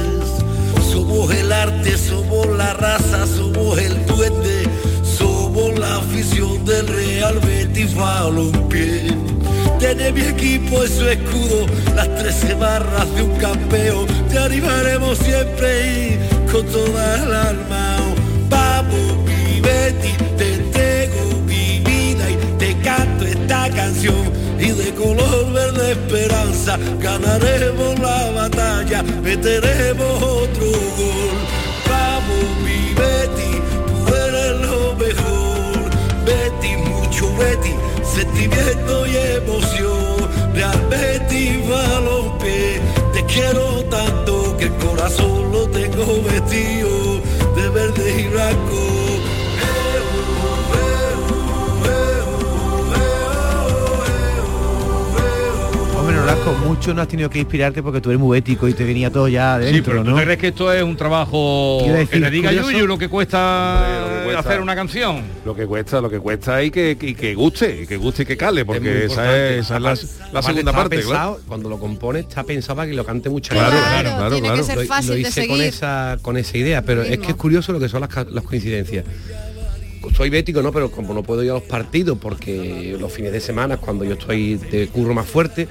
Somos el arte, somos la raza, somos el duende. Somos la afición del Real Betis Balompié. Mi equipo en su escudo las trece barras de un campeón. Te animaremos siempre y con toda el alma. Vamos, mi Betty, te entrego mi vida y te canto esta canción. Y de color verde esperanza ganaremos la batalla, meteremos otro gol. Vamos, mi Betty, tú eres lo mejor. Betty, mucho Betty, sentimiento y emoción. Real Betty Balompié, te quiero tanto que el corazón lo tengo vestido de verde y blanco. Mucho no has tenido que inspirarte porque tú eres muy ético y te venía todo ya de Sí, dentro, pero ¿tú ¿no? te crees que esto es un trabajo decir, que le diga. Yuyu lo que cuesta, Lo que cuesta. hacer una canción? Lo que cuesta, lo que cuesta y que, y que guste, y que guste y que cale, Es porque esa es, esa es la, segunda parte, pensado, claro. Cuando lo compone está pensado para que lo cante mucha Claro, gente. claro, claro, tiene que claro. ser Lo- fácil lo hice con esa con esa idea pero es que es curioso lo que son las, coincidencias soy bético no pero como no puedo ir a los partidos porque los fines de semana es cuando yo estoy de curro más fuerte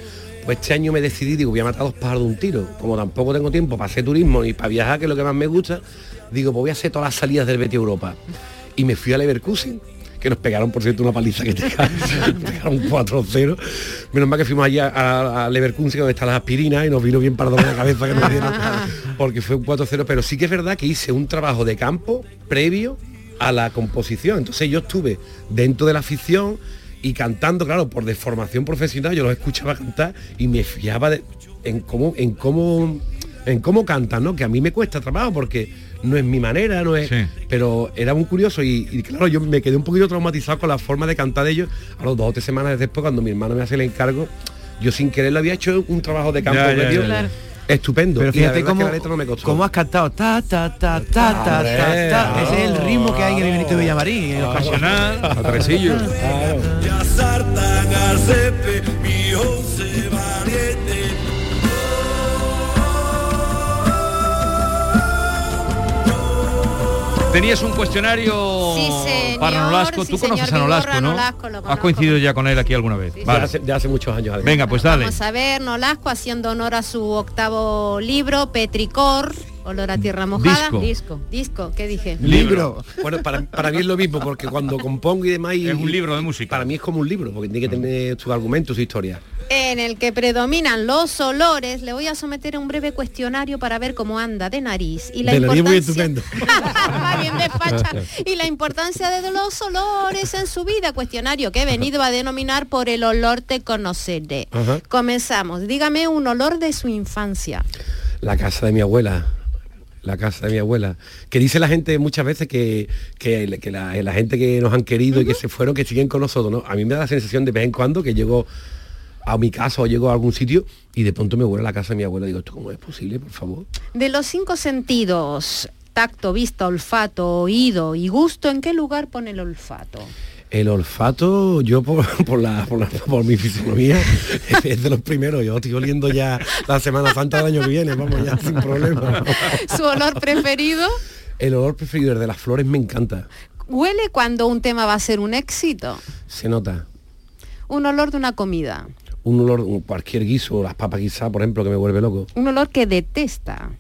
pues este año me decidí digo voy a matar dos pájaros de un tiro. Como tampoco tengo tiempo para hacer turismo ni para viajar que es lo que más me gusta digo pues voy a hacer todas las salidas del Betty Europa. Y me fui a Leverkusen que nos pegaron por cierto una paliza que te. Nos pegaron 4-0 menos mal que fuimos allá a, a Leverkusen donde están las aspirinas y nos vino bien para la cabeza que nos dieron porque fue un 4-0 pero sí que es verdad que hice un trabajo de campo previo a la composición. Entonces yo estuve dentro de la afición y cantando claro por deformación profesional yo los escuchaba cantar y me fiaba de- en cómo en cómo en cómo cantan no que a mí me cuesta trabajo porque no es mi manera no es pero era muy curioso y, y claro yo me quedé un poquito traumatizado con la forma de cantar de ellos. A los dos o tres semanas después cuando mi hermano me hace el encargo yo sin querer lo había hecho un trabajo de campo ya, ya. Estupendo. Pero fíjate verdad es que cómo, la letra no me costó. cómo has cantado ta ta ta ta ta ta, ta. Ese es el ritmo que hay en el Benito Villamarín. en los Ocasional, a tresillo. Tenías un cuestionario Sí, señor, para Nolasco. sí, Tú conoces señor, a Nolasco, ¿no? Nolasco, lo Has coincidido ya con él aquí alguna vez. Ya Vale. hace, ya hace muchos años. además. Venga, pues dale. Vamos a ver, Nolasco haciendo honor a su octavo libro, Petricor, Olor a Tierra Mojada. Disco. Disco. Disco, ¿qué dije? Libro. Bueno, para, para mí es lo mismo, porque cuando compongo y demás... Es un libro de música. Para mí es como un libro, porque tiene que tener su argumento, su historia. En el que predominan los olores, le voy a someter a un breve cuestionario para ver cómo anda de nariz y la De importancia bien y la importancia de los olores en su vida. Cuestionario que he venido a denominar por el olor te conoceré. Ajá. Comenzamos. Dígame un olor de su infancia. La casa de mi abuela. La casa de mi abuela. Que dice la gente muchas veces que, que, que la, la gente que nos han querido y que se fueron, que siguen con nosotros. ¿no? A mí me da la sensación de vez en cuando que llego a mi casa o llego a algún sitio y de pronto me huele a la casa de mi abuela. Digo, ¿esto cómo es posible, por favor? De los cinco sentidos, tacto, vista, olfato, oído y gusto, ¿en qué lugar pone el olfato? El olfato, yo por, por la, por, la- por mi fisonomía, es de los primeros. Yo estoy oliendo ya la Semana Santa del año que viene, vamos ya sin problema. ¿Su olor preferido? El olor preferido, el de las flores, me encanta. Huele cuando un tema va a ser un éxito. Se nota. Un olor de una comida. Un olor, cualquier guiso, las papas guisadas, por ejemplo, que me vuelve loco. Un olor que detesta.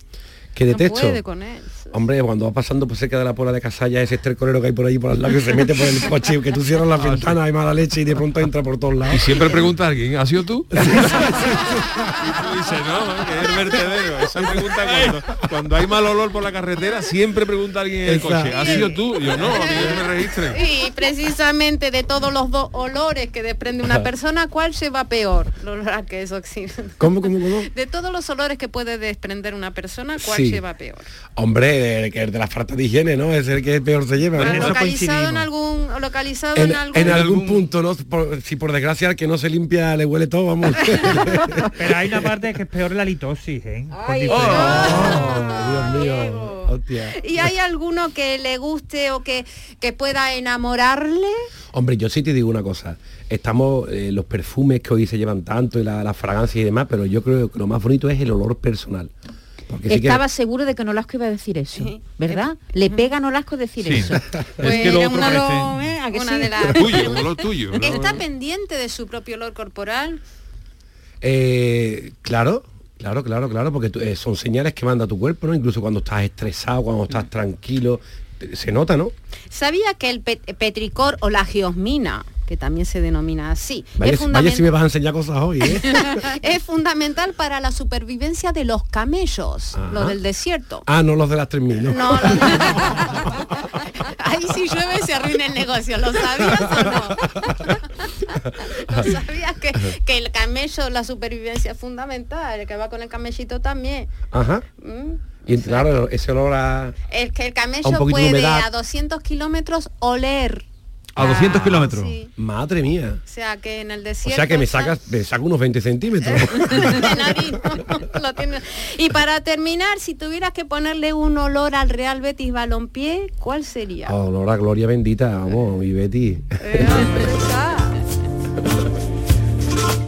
Que detesto. No puede con él. Hombre, cuando va pasando por cerca de la pola de Casalla, ese estercolero que hay por ahí por al lado que se mete por el coche, que tú cierras las ventanas, hay mala leche y de pronto entra por todos lados. Y siempre pregunta a alguien, ¿ha sido tú? Dice, no, que es el vertedero. Esa pregunta cuando, cuando hay mal olor por la carretera, siempre pregunta a alguien en el Exacto. coche, ¿ha sido tú? Y yo, no, a mí no me registren. Y precisamente de todos los dos olores que desprende una persona, ¿cuál se va peor? Olor a queso oxidado. ¿Cómo, cómo, cómo? De todos los olores que puede desprender una persona, ¿cuál Sí. se va peor? Hombre, el, que el de la falta de higiene, ¿no? Es el que peor se lleva. ¿no? localizado en algún localizado en, En, algún en algún punto, ¿no? Por- si por desgracia al que no se limpia le huele todo, vamos. Pero hay una parte que es peor la litosis, ¿eh? Oh, Dios mío. Hostia. ¿Y hay alguno que le guste o que, que pueda enamorarle? Hombre, yo sí te digo una cosa. Estamos, eh, los perfumes que hoy se llevan tanto y la, la fragancia y demás, pero yo creo que lo más bonito es el olor personal. Porque sí que- Estaba seguro de que Nolasco iba a decir eso, ¿verdad? Le pega a Nolasco decir Sí. eso. Es que lo otro una, parece- ¿eh? ¿A que Una sí? de las- Tuyo, un olor tuyo, ¿no? ¿Está pendiente de su propio olor corporal? Eh, claro, claro, claro, claro, porque tú- eh, son señales que manda tu cuerpo, ¿no? Incluso cuando estás estresado, cuando estás tranquilo, te- se nota, ¿no? ¿Sabía que el pet- petricor o la geosmina, que también se denomina así, Vaya, es, vaya si me vas a enseñar cosas hoy, ¿eh? es fundamental para la supervivencia de los camellos, Ajá. los del desierto? ah, no los de las 3000, ¿no? No, los de- Ahí si llueve se arruina el negocio, ¿lo sabías o no? ¿No sabías que, que el camello, la supervivencia es fundamental? El que va con el camellito también. Ajá. Mm. Y claro, ese olor a... El que el camello puede humedad. a 200 kilómetros oler. A 200 kilómetros. sí. Madre mía. O sea que en el O desierto... sea que me está- sacas, me saco unos 20 centímetros. Lo tiene- Y para terminar, si tuvieras que ponerle un olor al Real Betis Balompié, ¿cuál sería? olor a gloria bendita, vamos, mi Betty.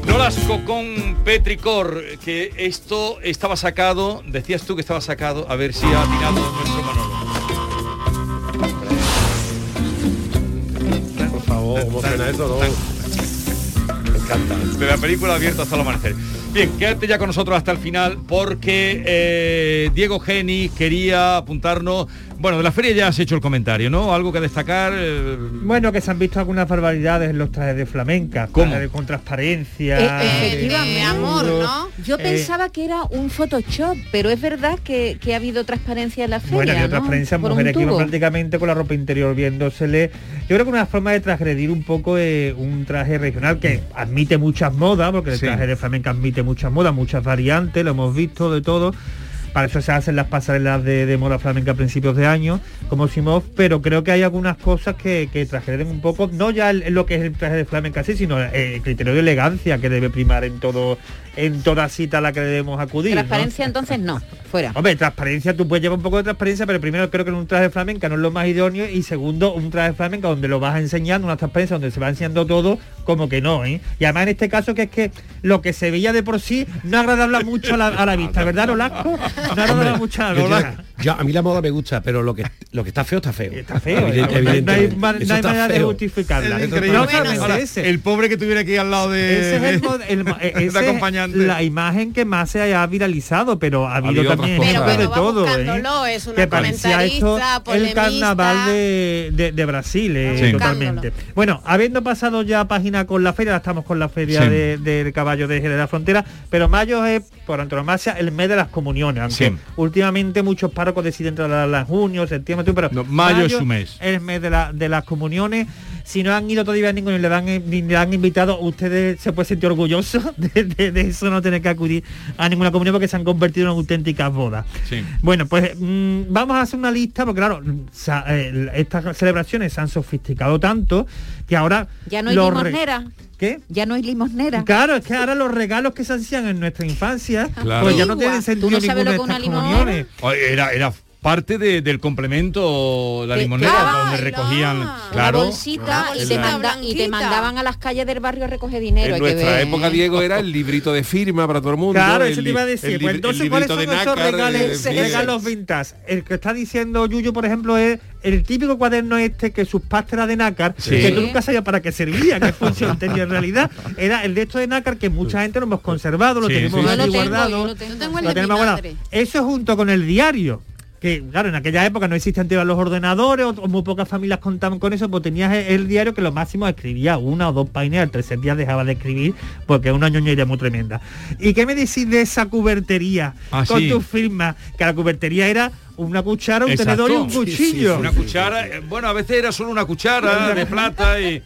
Nolasco con Petricor, que esto estaba sacado, decías tú que estaba sacado, a ver si ha atinado nuestro Manolo. Por favor, ¿cómo suena eso? No? Me encanta. de la película abierta hasta el amanecer. Bien, quédate ya con nosotros hasta el final porque eh, Diego Geni quería apuntarnos. Bueno, de la feria ya has hecho el comentario, ¿no? Algo que destacar. eh, Bueno, que se han visto algunas barbaridades en los trajes de flamenca, ¿Cómo? trajes con transparencia. Eh, efectivamente. amor, ¿no? Yo Eh, pensaba que era un Photoshop, pero es verdad que, que ha habido transparencia en la feria. Bueno, ¿no? otras prensa, Por un mujeres que iban prácticamente con la ropa interior viéndosele. Yo creo que una forma de transgredir un poco eh, un traje regional que admite muchas modas, porque el Sí. traje de flamenca admite muchas modas, muchas variantes, lo hemos visto de todo. Para eso se hacen las pasarelas de, de moda flamenca a principios de año, como Simov, pero creo que hay algunas cosas que, que un poco, no ya lo que es el traje de flamenca sí, sino el criterio de elegancia que debe primar en todo en toda cita a la que debemos acudir. ¿no? Transparencia entonces no, fuera. Hombre, transparencia, tú puedes llevar un poco de transparencia, pero primero creo que en un traje de flamenca no es lo más idóneo y segundo, un traje de flamenca donde lo vas enseñando, una transparencia donde se va enseñando todo, como que no, ¿eh? Y además en este caso que es que lo que se veía de por sí no agradable mucho a la, a la vista, ¿verdad, Nolasco? No agradable mucho a la Yo, a mí la moda me gusta, pero lo que lo que está feo está feo. Está feo. No hay ma- no hay manera de justificarla. No ese. El pobre que tuviera aquí al lado de, Ese es, el, de- mod- el mo- de ese es acompañante. la imagen que más se haya viralizado, pero ha habido, habido también de Pero va todo. ¿eh? es una que parecía esto el carnaval de, de- de Brasil, eh, Sí. totalmente. Bueno, habiendo pasado ya página con la feria, estamos con la feria Sí. de- del caballo de Jerez de la Frontera, pero mayo es, por antonomasia, el mes de las comuniones, aunque Sí. últimamente muchos párrocos deciden trasladarla en junio, septiembre, pero mayo es su mes. el mes de, la- de las comuniones. Si no han ido todavía a ninguno y le, dan, ni le han invitado, ustedes se pueden sentir orgullosos de, de- de eso, no tener que acudir a ninguna comunión porque se han convertido en auténticas bodas. Sí. Bueno, pues mm, vamos a hacer una lista, porque claro, sa- eh, estas celebraciones se han sofisticado tanto que ahora... Ya no hay limosnera. ¿Qué? Ya no hay limosnera. Claro, es que ahora los regalos que se hacían en nuestra infancia, Claro. pues ya no tienen sentido ¿Tú no sabes ninguno de estas comuniones. Era, era parte de- del complemento la limonera, donde recogían, Una claro. bolsita y, te la- manda- y te mandaban a las calles del barrio a recoger dinero. En que nuestra época. Diego, era el librito de firma para todo el mundo. Claro, el eso te iba a decir. el Pues entonces, ¿cuáles son de esos nácar, regales, eh, fin. regalos vintage? El que está diciendo Yuyu, por ejemplo, es el típico cuaderno este que sus pastas era de nácar, Sí. que tú nunca sabías para qué servía, qué función tenía en realidad. Era el de esto de nácar que mucha gente lo hemos conservado, lo Sí, tenemos sí, ahí sí. Yo lo tengo, guardado. Yo tengo el lo de mi tenemos guardado. madre. Eso junto con el diario que claro, en aquella época no existían todavía los ordenadores, o, o muy pocas familias contaban con eso, pues tenías el, el diario que lo máximo escribía una o dos páginas, al tercer día dejaba de escribir, porque es una ñoñería muy tremenda. ¿Y qué me decís de esa cubertería Ah, con sí. tus firmas? Que la cubertería era una cuchara, un Exacto. tenedor y un Sí, sí, cuchillo. Una cuchara, eh, bueno, a veces era solo una cuchara de plata y... eh,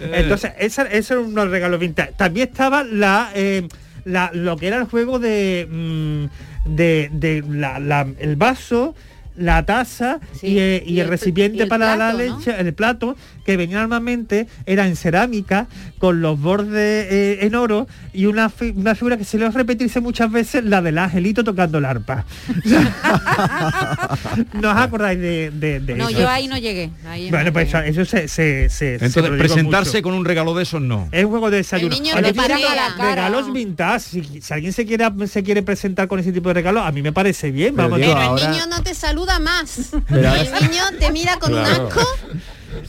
Entonces, esa, eso era unos regalos vintage. También estaba la, eh, la- lo que era el juego de, mm, de, de la- la- el vaso, la taza y, eh, y y el, recipiente y el para la leche, el plato, que venía normalmente, era en cerámica, con los bordes eh, en oro y una, fi- una figura que se le va a repetirse muchas veces, la del angelito tocando el arpa. ¿No os acordáis de, de- de No, eso? yo ahí no llegué. ahí Bueno, no pues llegué. eso se, se, se- se Entonces, presentarse mucho. con un regalo de esos no. Es un juego de desayuno. El niño Oye, cara. regalos vintage. Si, si alguien se quiere se quiere presentar con ese tipo de regalos, a mí me parece bien. Pero Vamos, digo, Pero ahora- el niño no te saluda más. Pero el niño te mira con un asco.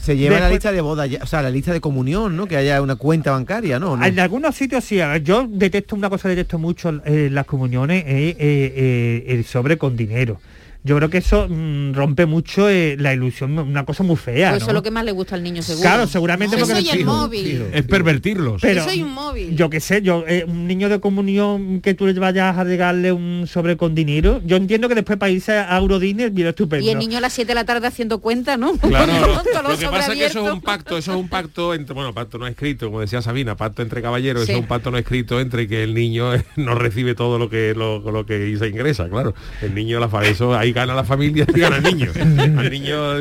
Se lleva la lista de boda, ya- o sea, la lista de comunión, ¿no? Que haya una cuenta bancaria, ¿no? ¿No? En algunos sitios sí. Yo detesto una cosa, detesto mucho eh, las comuniones, eh, eh, eh, el sobre con dinero. Yo creo que eso mm, rompe mucho eh, la ilusión, una cosa muy fea. Pues eso ¿no? es lo que más le gusta al niño seguro. Claro, seguramente Eso porque y el fijo, móvil. fijo. Es pervertirlos. Pero Eso y un móvil. yo qué sé, yo eh, un niño de comunión que tú le vayas a regalarle un sobre con dinero, yo entiendo que después para irse a Eurodiner viene estupendo. Y el niño a las 7 de la tarde haciendo cuenta, ¿no? Claro, no. lo que pasa es que eso es un pacto, eso es un pacto entre, bueno, pacto no escrito, como decía Sabina, pacto entre caballeros, Sí. eso es un pacto no escrito entre que el niño no recibe todo lo que lo, lo que se ingresa, claro. El niño la fa- eso ahí gana la familia y gana el niño. Al niño.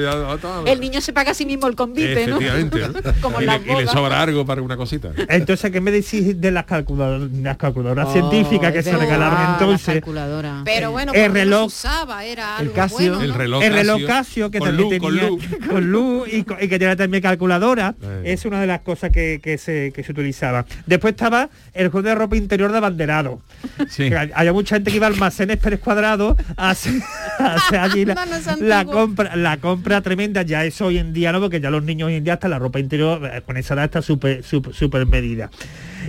El niño se paga a sí mismo el convite, ¿no? Efectivamente, ¿no? Como y, le, y le sobra algo para una cosita. Entonces, ¿qué me decís de las calculadoras, las calculadoras Oh, científicas que se verdad, regalaban la entonces? calculadora. Pero bueno, El reloj, usaba, era el Casio, bueno, El reloj el reloj Casio, que también luz, con tenía luz. con luz y, que tenía también calculadora, Eh. es una de las cosas que, que se, que se utilizaba. Después estaba el juego de ropa interior de abanderado. Sí. Había mucha gente que iba a almacenes Pérez Cuadrado a hacer, a hacer allí la, es compra, la compra tremenda, ya eso hoy en día no, porque ya los niños hoy en día hasta la ropa interior eh, con esa edad está súper súper súper medida.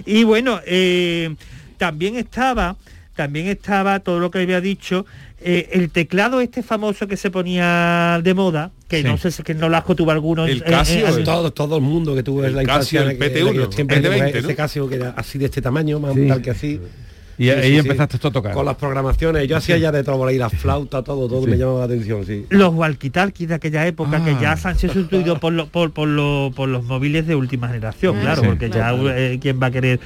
Y bueno, eh, también estaba, también estaba todo lo que había dicho, eh, el teclado este famoso que se ponía de moda, que Sí. no sé si que no lo has tuvo alguno. El Casio, el- todo, todo el mundo que tuvo en El la Casio, infancia el de que- de PT1, aquellos tiempos, el de 20, ese ¿no? Casio que era así de este tamaño, más Sí. tal que así. Y ahí empezaste tú a tocar. Con las programaciones, yo hacía ya de trombone y la flauta, todo, todo me llamaba la atención, sí. Los walkie-talkies de aquella época que Ah. ya se han sido sustituidos por, lo- por, por, lo- por los móviles de última generación, Ah, claro, sí. porque ya eh, quién va a querer.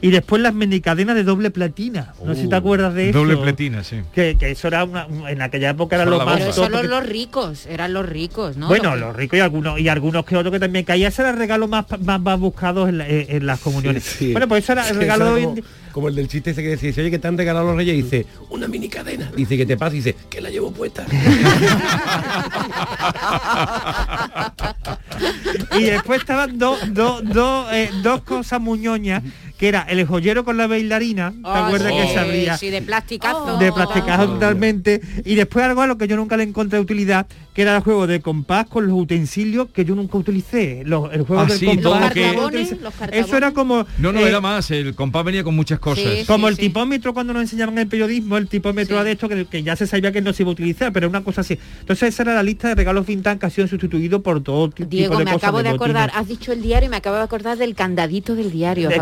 Y después las minicadenas de doble platina. No sé si te acuerdas de eso. Uh, Doble pletina, sí. Que, que eso era una, en aquella época era lo más Pero solo los ricos, eran los ricos, ¿no? Bueno, Los- ricos y algunos y algunos que otros que también caía ese era el regalo más, más, más buscado en, la- en- en las comuniones. Sí. Bueno, pues eso era el Sí, regalo eso de era como, como el del chiste ese que decía, oye, que te han regalado los reyes, y dice, una mini cadena. Dice, ¿qué te pasa? Y dice, que la llevo puesta. y después estaban dos dos dos eh, dos cosas muñoñas que era el joyero con la bailarina ¿te acuerdas sí, que se abría Sí, de plasticazo. de plasticazo totalmente. Y después algo a lo que yo nunca le encontré utilidad que era el juego de compás con los utensilios que yo nunca utilicé. Los, el juego Ah, del sí, compás que- los eso era como No, no, eh, era más, el compás venía con muchas cosas. como el tipómetro cuando nos enseñaban el periodismo, el tipómetro de esto que, que ya se sabía que no se iba a utilizar, pero una cosa así. Entonces esa era la lista de regalos vintage que ha sido sustituido por todo Diego, tipo de me cosas acabo de acordar, has dicho el diario y me acabo de acordar del candadito del diario. De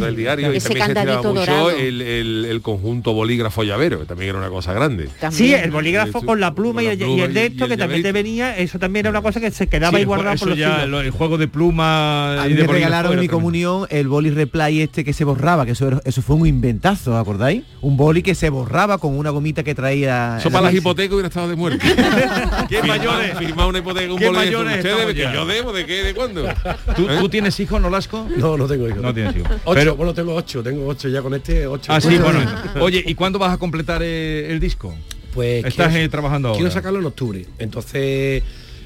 Catarrín. del diario y Ese también se mucho dorado. el, el- el conjunto bolígrafo llavero, que también era una cosa grande. Sí, el bolígrafo con la pluma, y, el, y pluma el de y- esto y el que también te venía, eso también era una cosa que se quedaba Sí, el guardado eso por los ya, lo- el juego de pluma A y mí de me regalaron en mi comunión el boli replay este que se borraba, que eso, era- eso fue un inventazo, ¿acordáis? Un boli que se borraba con una gomita que traía... Eso la para las hipotecas hubiera estado de muerte. ¿Qué mayores? Firmar una hipoteca, un ¿Qué boleto. mayores ¿Ustedes estamos de que yo debo? ¿De qué? ¿De cuándo? ¿Tú, ¿Eh? tú tienes hijos, Nolasco? No, no tengo hijos. No tienes hijos. Pero- bueno, tengo ocho, tengo ocho ya con este, ocho. Ah, sí, bueno. Oye, ¿y cuándo vas a completar eh, el disco? Pues Estás quiero- eh, trabajando ahora. Quiero sacarlo en octubre. Entonces eh,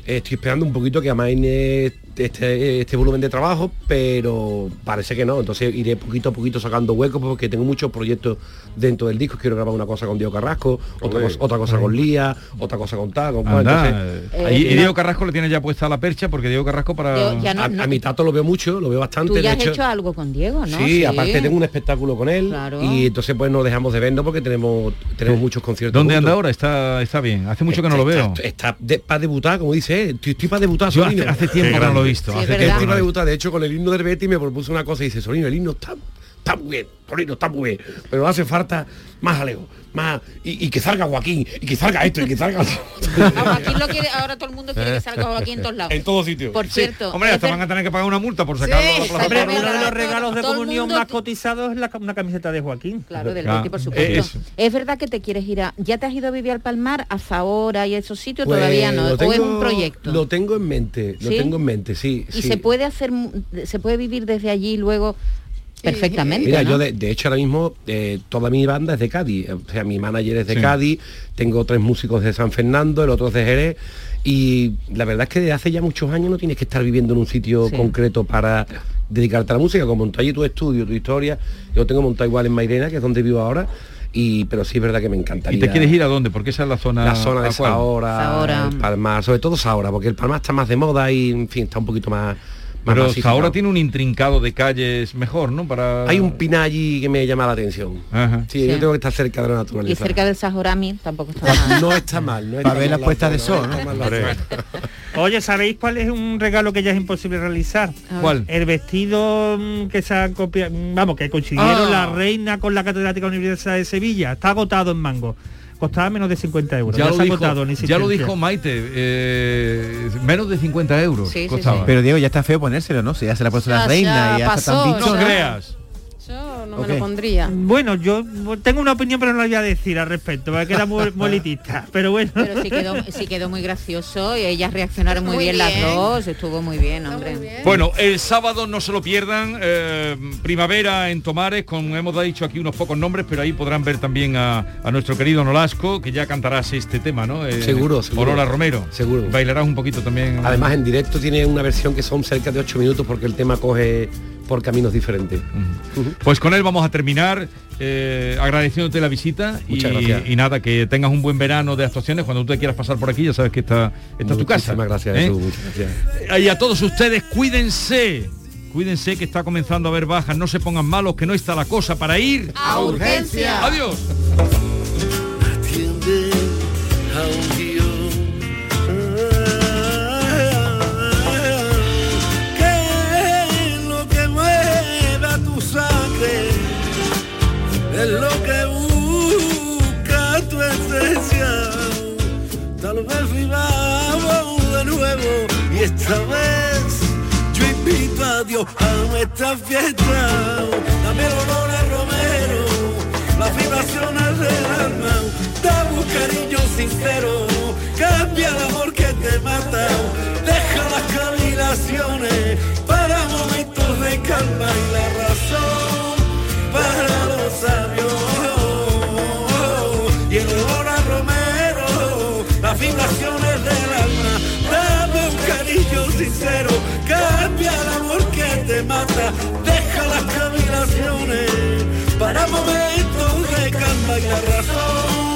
estoy esperando un poquito que amaine este, este volumen de trabajo, pero parece que no. Entonces iré poquito a poquito sacando huecos porque tengo muchos proyectos dentro del disco. Quiero grabar una cosa con Diego Carrasco, otra cosa, otra cosa con Lía, otra cosa con tal, con Entonces, eh, ahí- y, y Diego Carrasco le tiene ya puesta la percha porque Diego Carrasco para... No- a, no- a mi tato lo veo mucho, lo veo bastante. Tú ya de has hecho- hecho algo con Diego, ¿no? Sí, aparte tengo un espectáculo con él Claro. y entonces pues no dejamos de vernos porque tenemos tenemos muchos conciertos. ¿Dónde juntos. anda ahora? Está, está bien. Hace mucho que no lo veo. Está, para debutar, como dice, eh, estoy, estoy para debutar. Yo hace- hace tiempo que no lo grande. Visto, Sí, hace debutar. De hecho, con el himno del Betty me propuso una cosa y dice, Solino, el himno está, está muy bien, Solino, está muy bien, pero hace falta más jaleo, más, y, y que salga Joaquín, y que salga esto, y que salga lo otro". A Joaquín lo quiere, ahora todo el mundo quiere que salga Joaquín en todos lados. en todos sitios. Por cierto, Hombre, hasta es van a tener que pagar una multa por Sí, sacarlo a la plaza. Hombre, uno de los regalos de comunión mundo- más cotizados es la, una camiseta de Joaquín. Claro, del Claro. Betty, por supuesto. Eso. Es verdad que te quieres ir a... ¿Ya te has ido a vivir al Palmar, a Zahora y a esos sitios? Pues, Todavía no. lo ¿O es un tengo- proyecto? Lo tengo en mente, lo ¿Sí? tengo en mente, sí. y sí. se puede hacer, se puede vivir desde allí luego perfectamente. Mira, ¿no? yo de, de hecho ahora mismo eh, toda mi banda es de Cádiz, o sea, mi manager es de Sí. Cádiz, tengo tres músicos de San Fernando, el otro es de Jerez, y la verdad es que desde hace ya muchos años no tienes que estar viviendo en un sitio Sí. concreto para dedicarte a la música, como montar allí tu estudio, tu historia, yo tengo montado igual en Mairena, que es donde vivo ahora, y pero sí es verdad que me encantaría. ¿Y te quieres ir a dónde? Porque esa es la zona... La zona de. Sahora, Sahora. el Palmar, sobre todo Sahora, porque el Palmar está más de moda y en fin, está un poquito más... Pero masificado. ahora tiene un intrincado de calles mejor, ¿no? Para... Hay un pinar allí que me llama la atención. Ajá. Sí, Sí. yo tengo que estar cerca de la Y naturaleza. cerca del Sahorami tampoco está mal. No está mal, no está Para ver las puestas de sol, ¿no? Oye, ¿sabéis cuál es un regalo que ya es imposible realizar? ¿Cuál? El vestido mm, que se ha copiado, vamos, que consiguieron Ah. la reina con la catedrática Universidad de Sevilla. Está agotado en mango. Costaba menos de 50 euros. Ya, Ya, lo se ha dijo, agotado ya lo dijo Maite, eh, menos de 50 euros Sí, sí, costaba. sí. Pero Diego, ya está feo ponérselo, ¿no? Si ya se la ha puesto la reina ya y ya está pasó, tan No dicho. ya. creas. No me lo pondría. Bueno, yo tengo una opinión, pero no la voy a decir al respecto, porque era muy, muy elitista. Pero bueno. Pero sí quedó, sí quedó muy gracioso y ellas reaccionaron muy, Muy bien, las dos, estuvo muy bien, hombre. muy bien. Bueno, el sábado no se lo pierdan, eh, primavera en Tomares, con hemos dicho aquí unos pocos nombres, pero ahí podrán ver también a, a nuestro querido Nolasco, que ya cantarás este tema, ¿no? Eh, Seguro, seguro. Aurora Romero. Seguro. Bailarás un poquito también. Además en directo tiene una versión que son cerca de 8 minutos porque el tema coge por caminos diferentes. Pues con él vamos a terminar, eh, agradeciéndote la visita y, Muchas gracias. y nada, que tengas un buen verano de actuaciones. Cuando tú te quieras pasar por aquí, ya sabes que está, está tu casa. Muchísimas gracias, ¿eh? Jesús, muchas gracias. Y a todos ustedes, cuídense. Cuídense que está comenzando a haber bajas, no se pongan malos, que no está la cosa para ir. A urgencia. Adiós. Es lo que busca tu esencia. Tal vez vivamos de nuevo y esta vez yo invito a Dios a nuestra fiesta. Dame el olor a Romero, las vibraciones del alma, dame un cariño sincero, cambia el amor que te mata, deja las cavilaciones para momentos de calma y la razón para los sabios. Y el olor a Romero, las vibraciones del alma, dame un cariño sincero, cambia el amor que te mata, deja las cavilaciones para momentos de calma y razón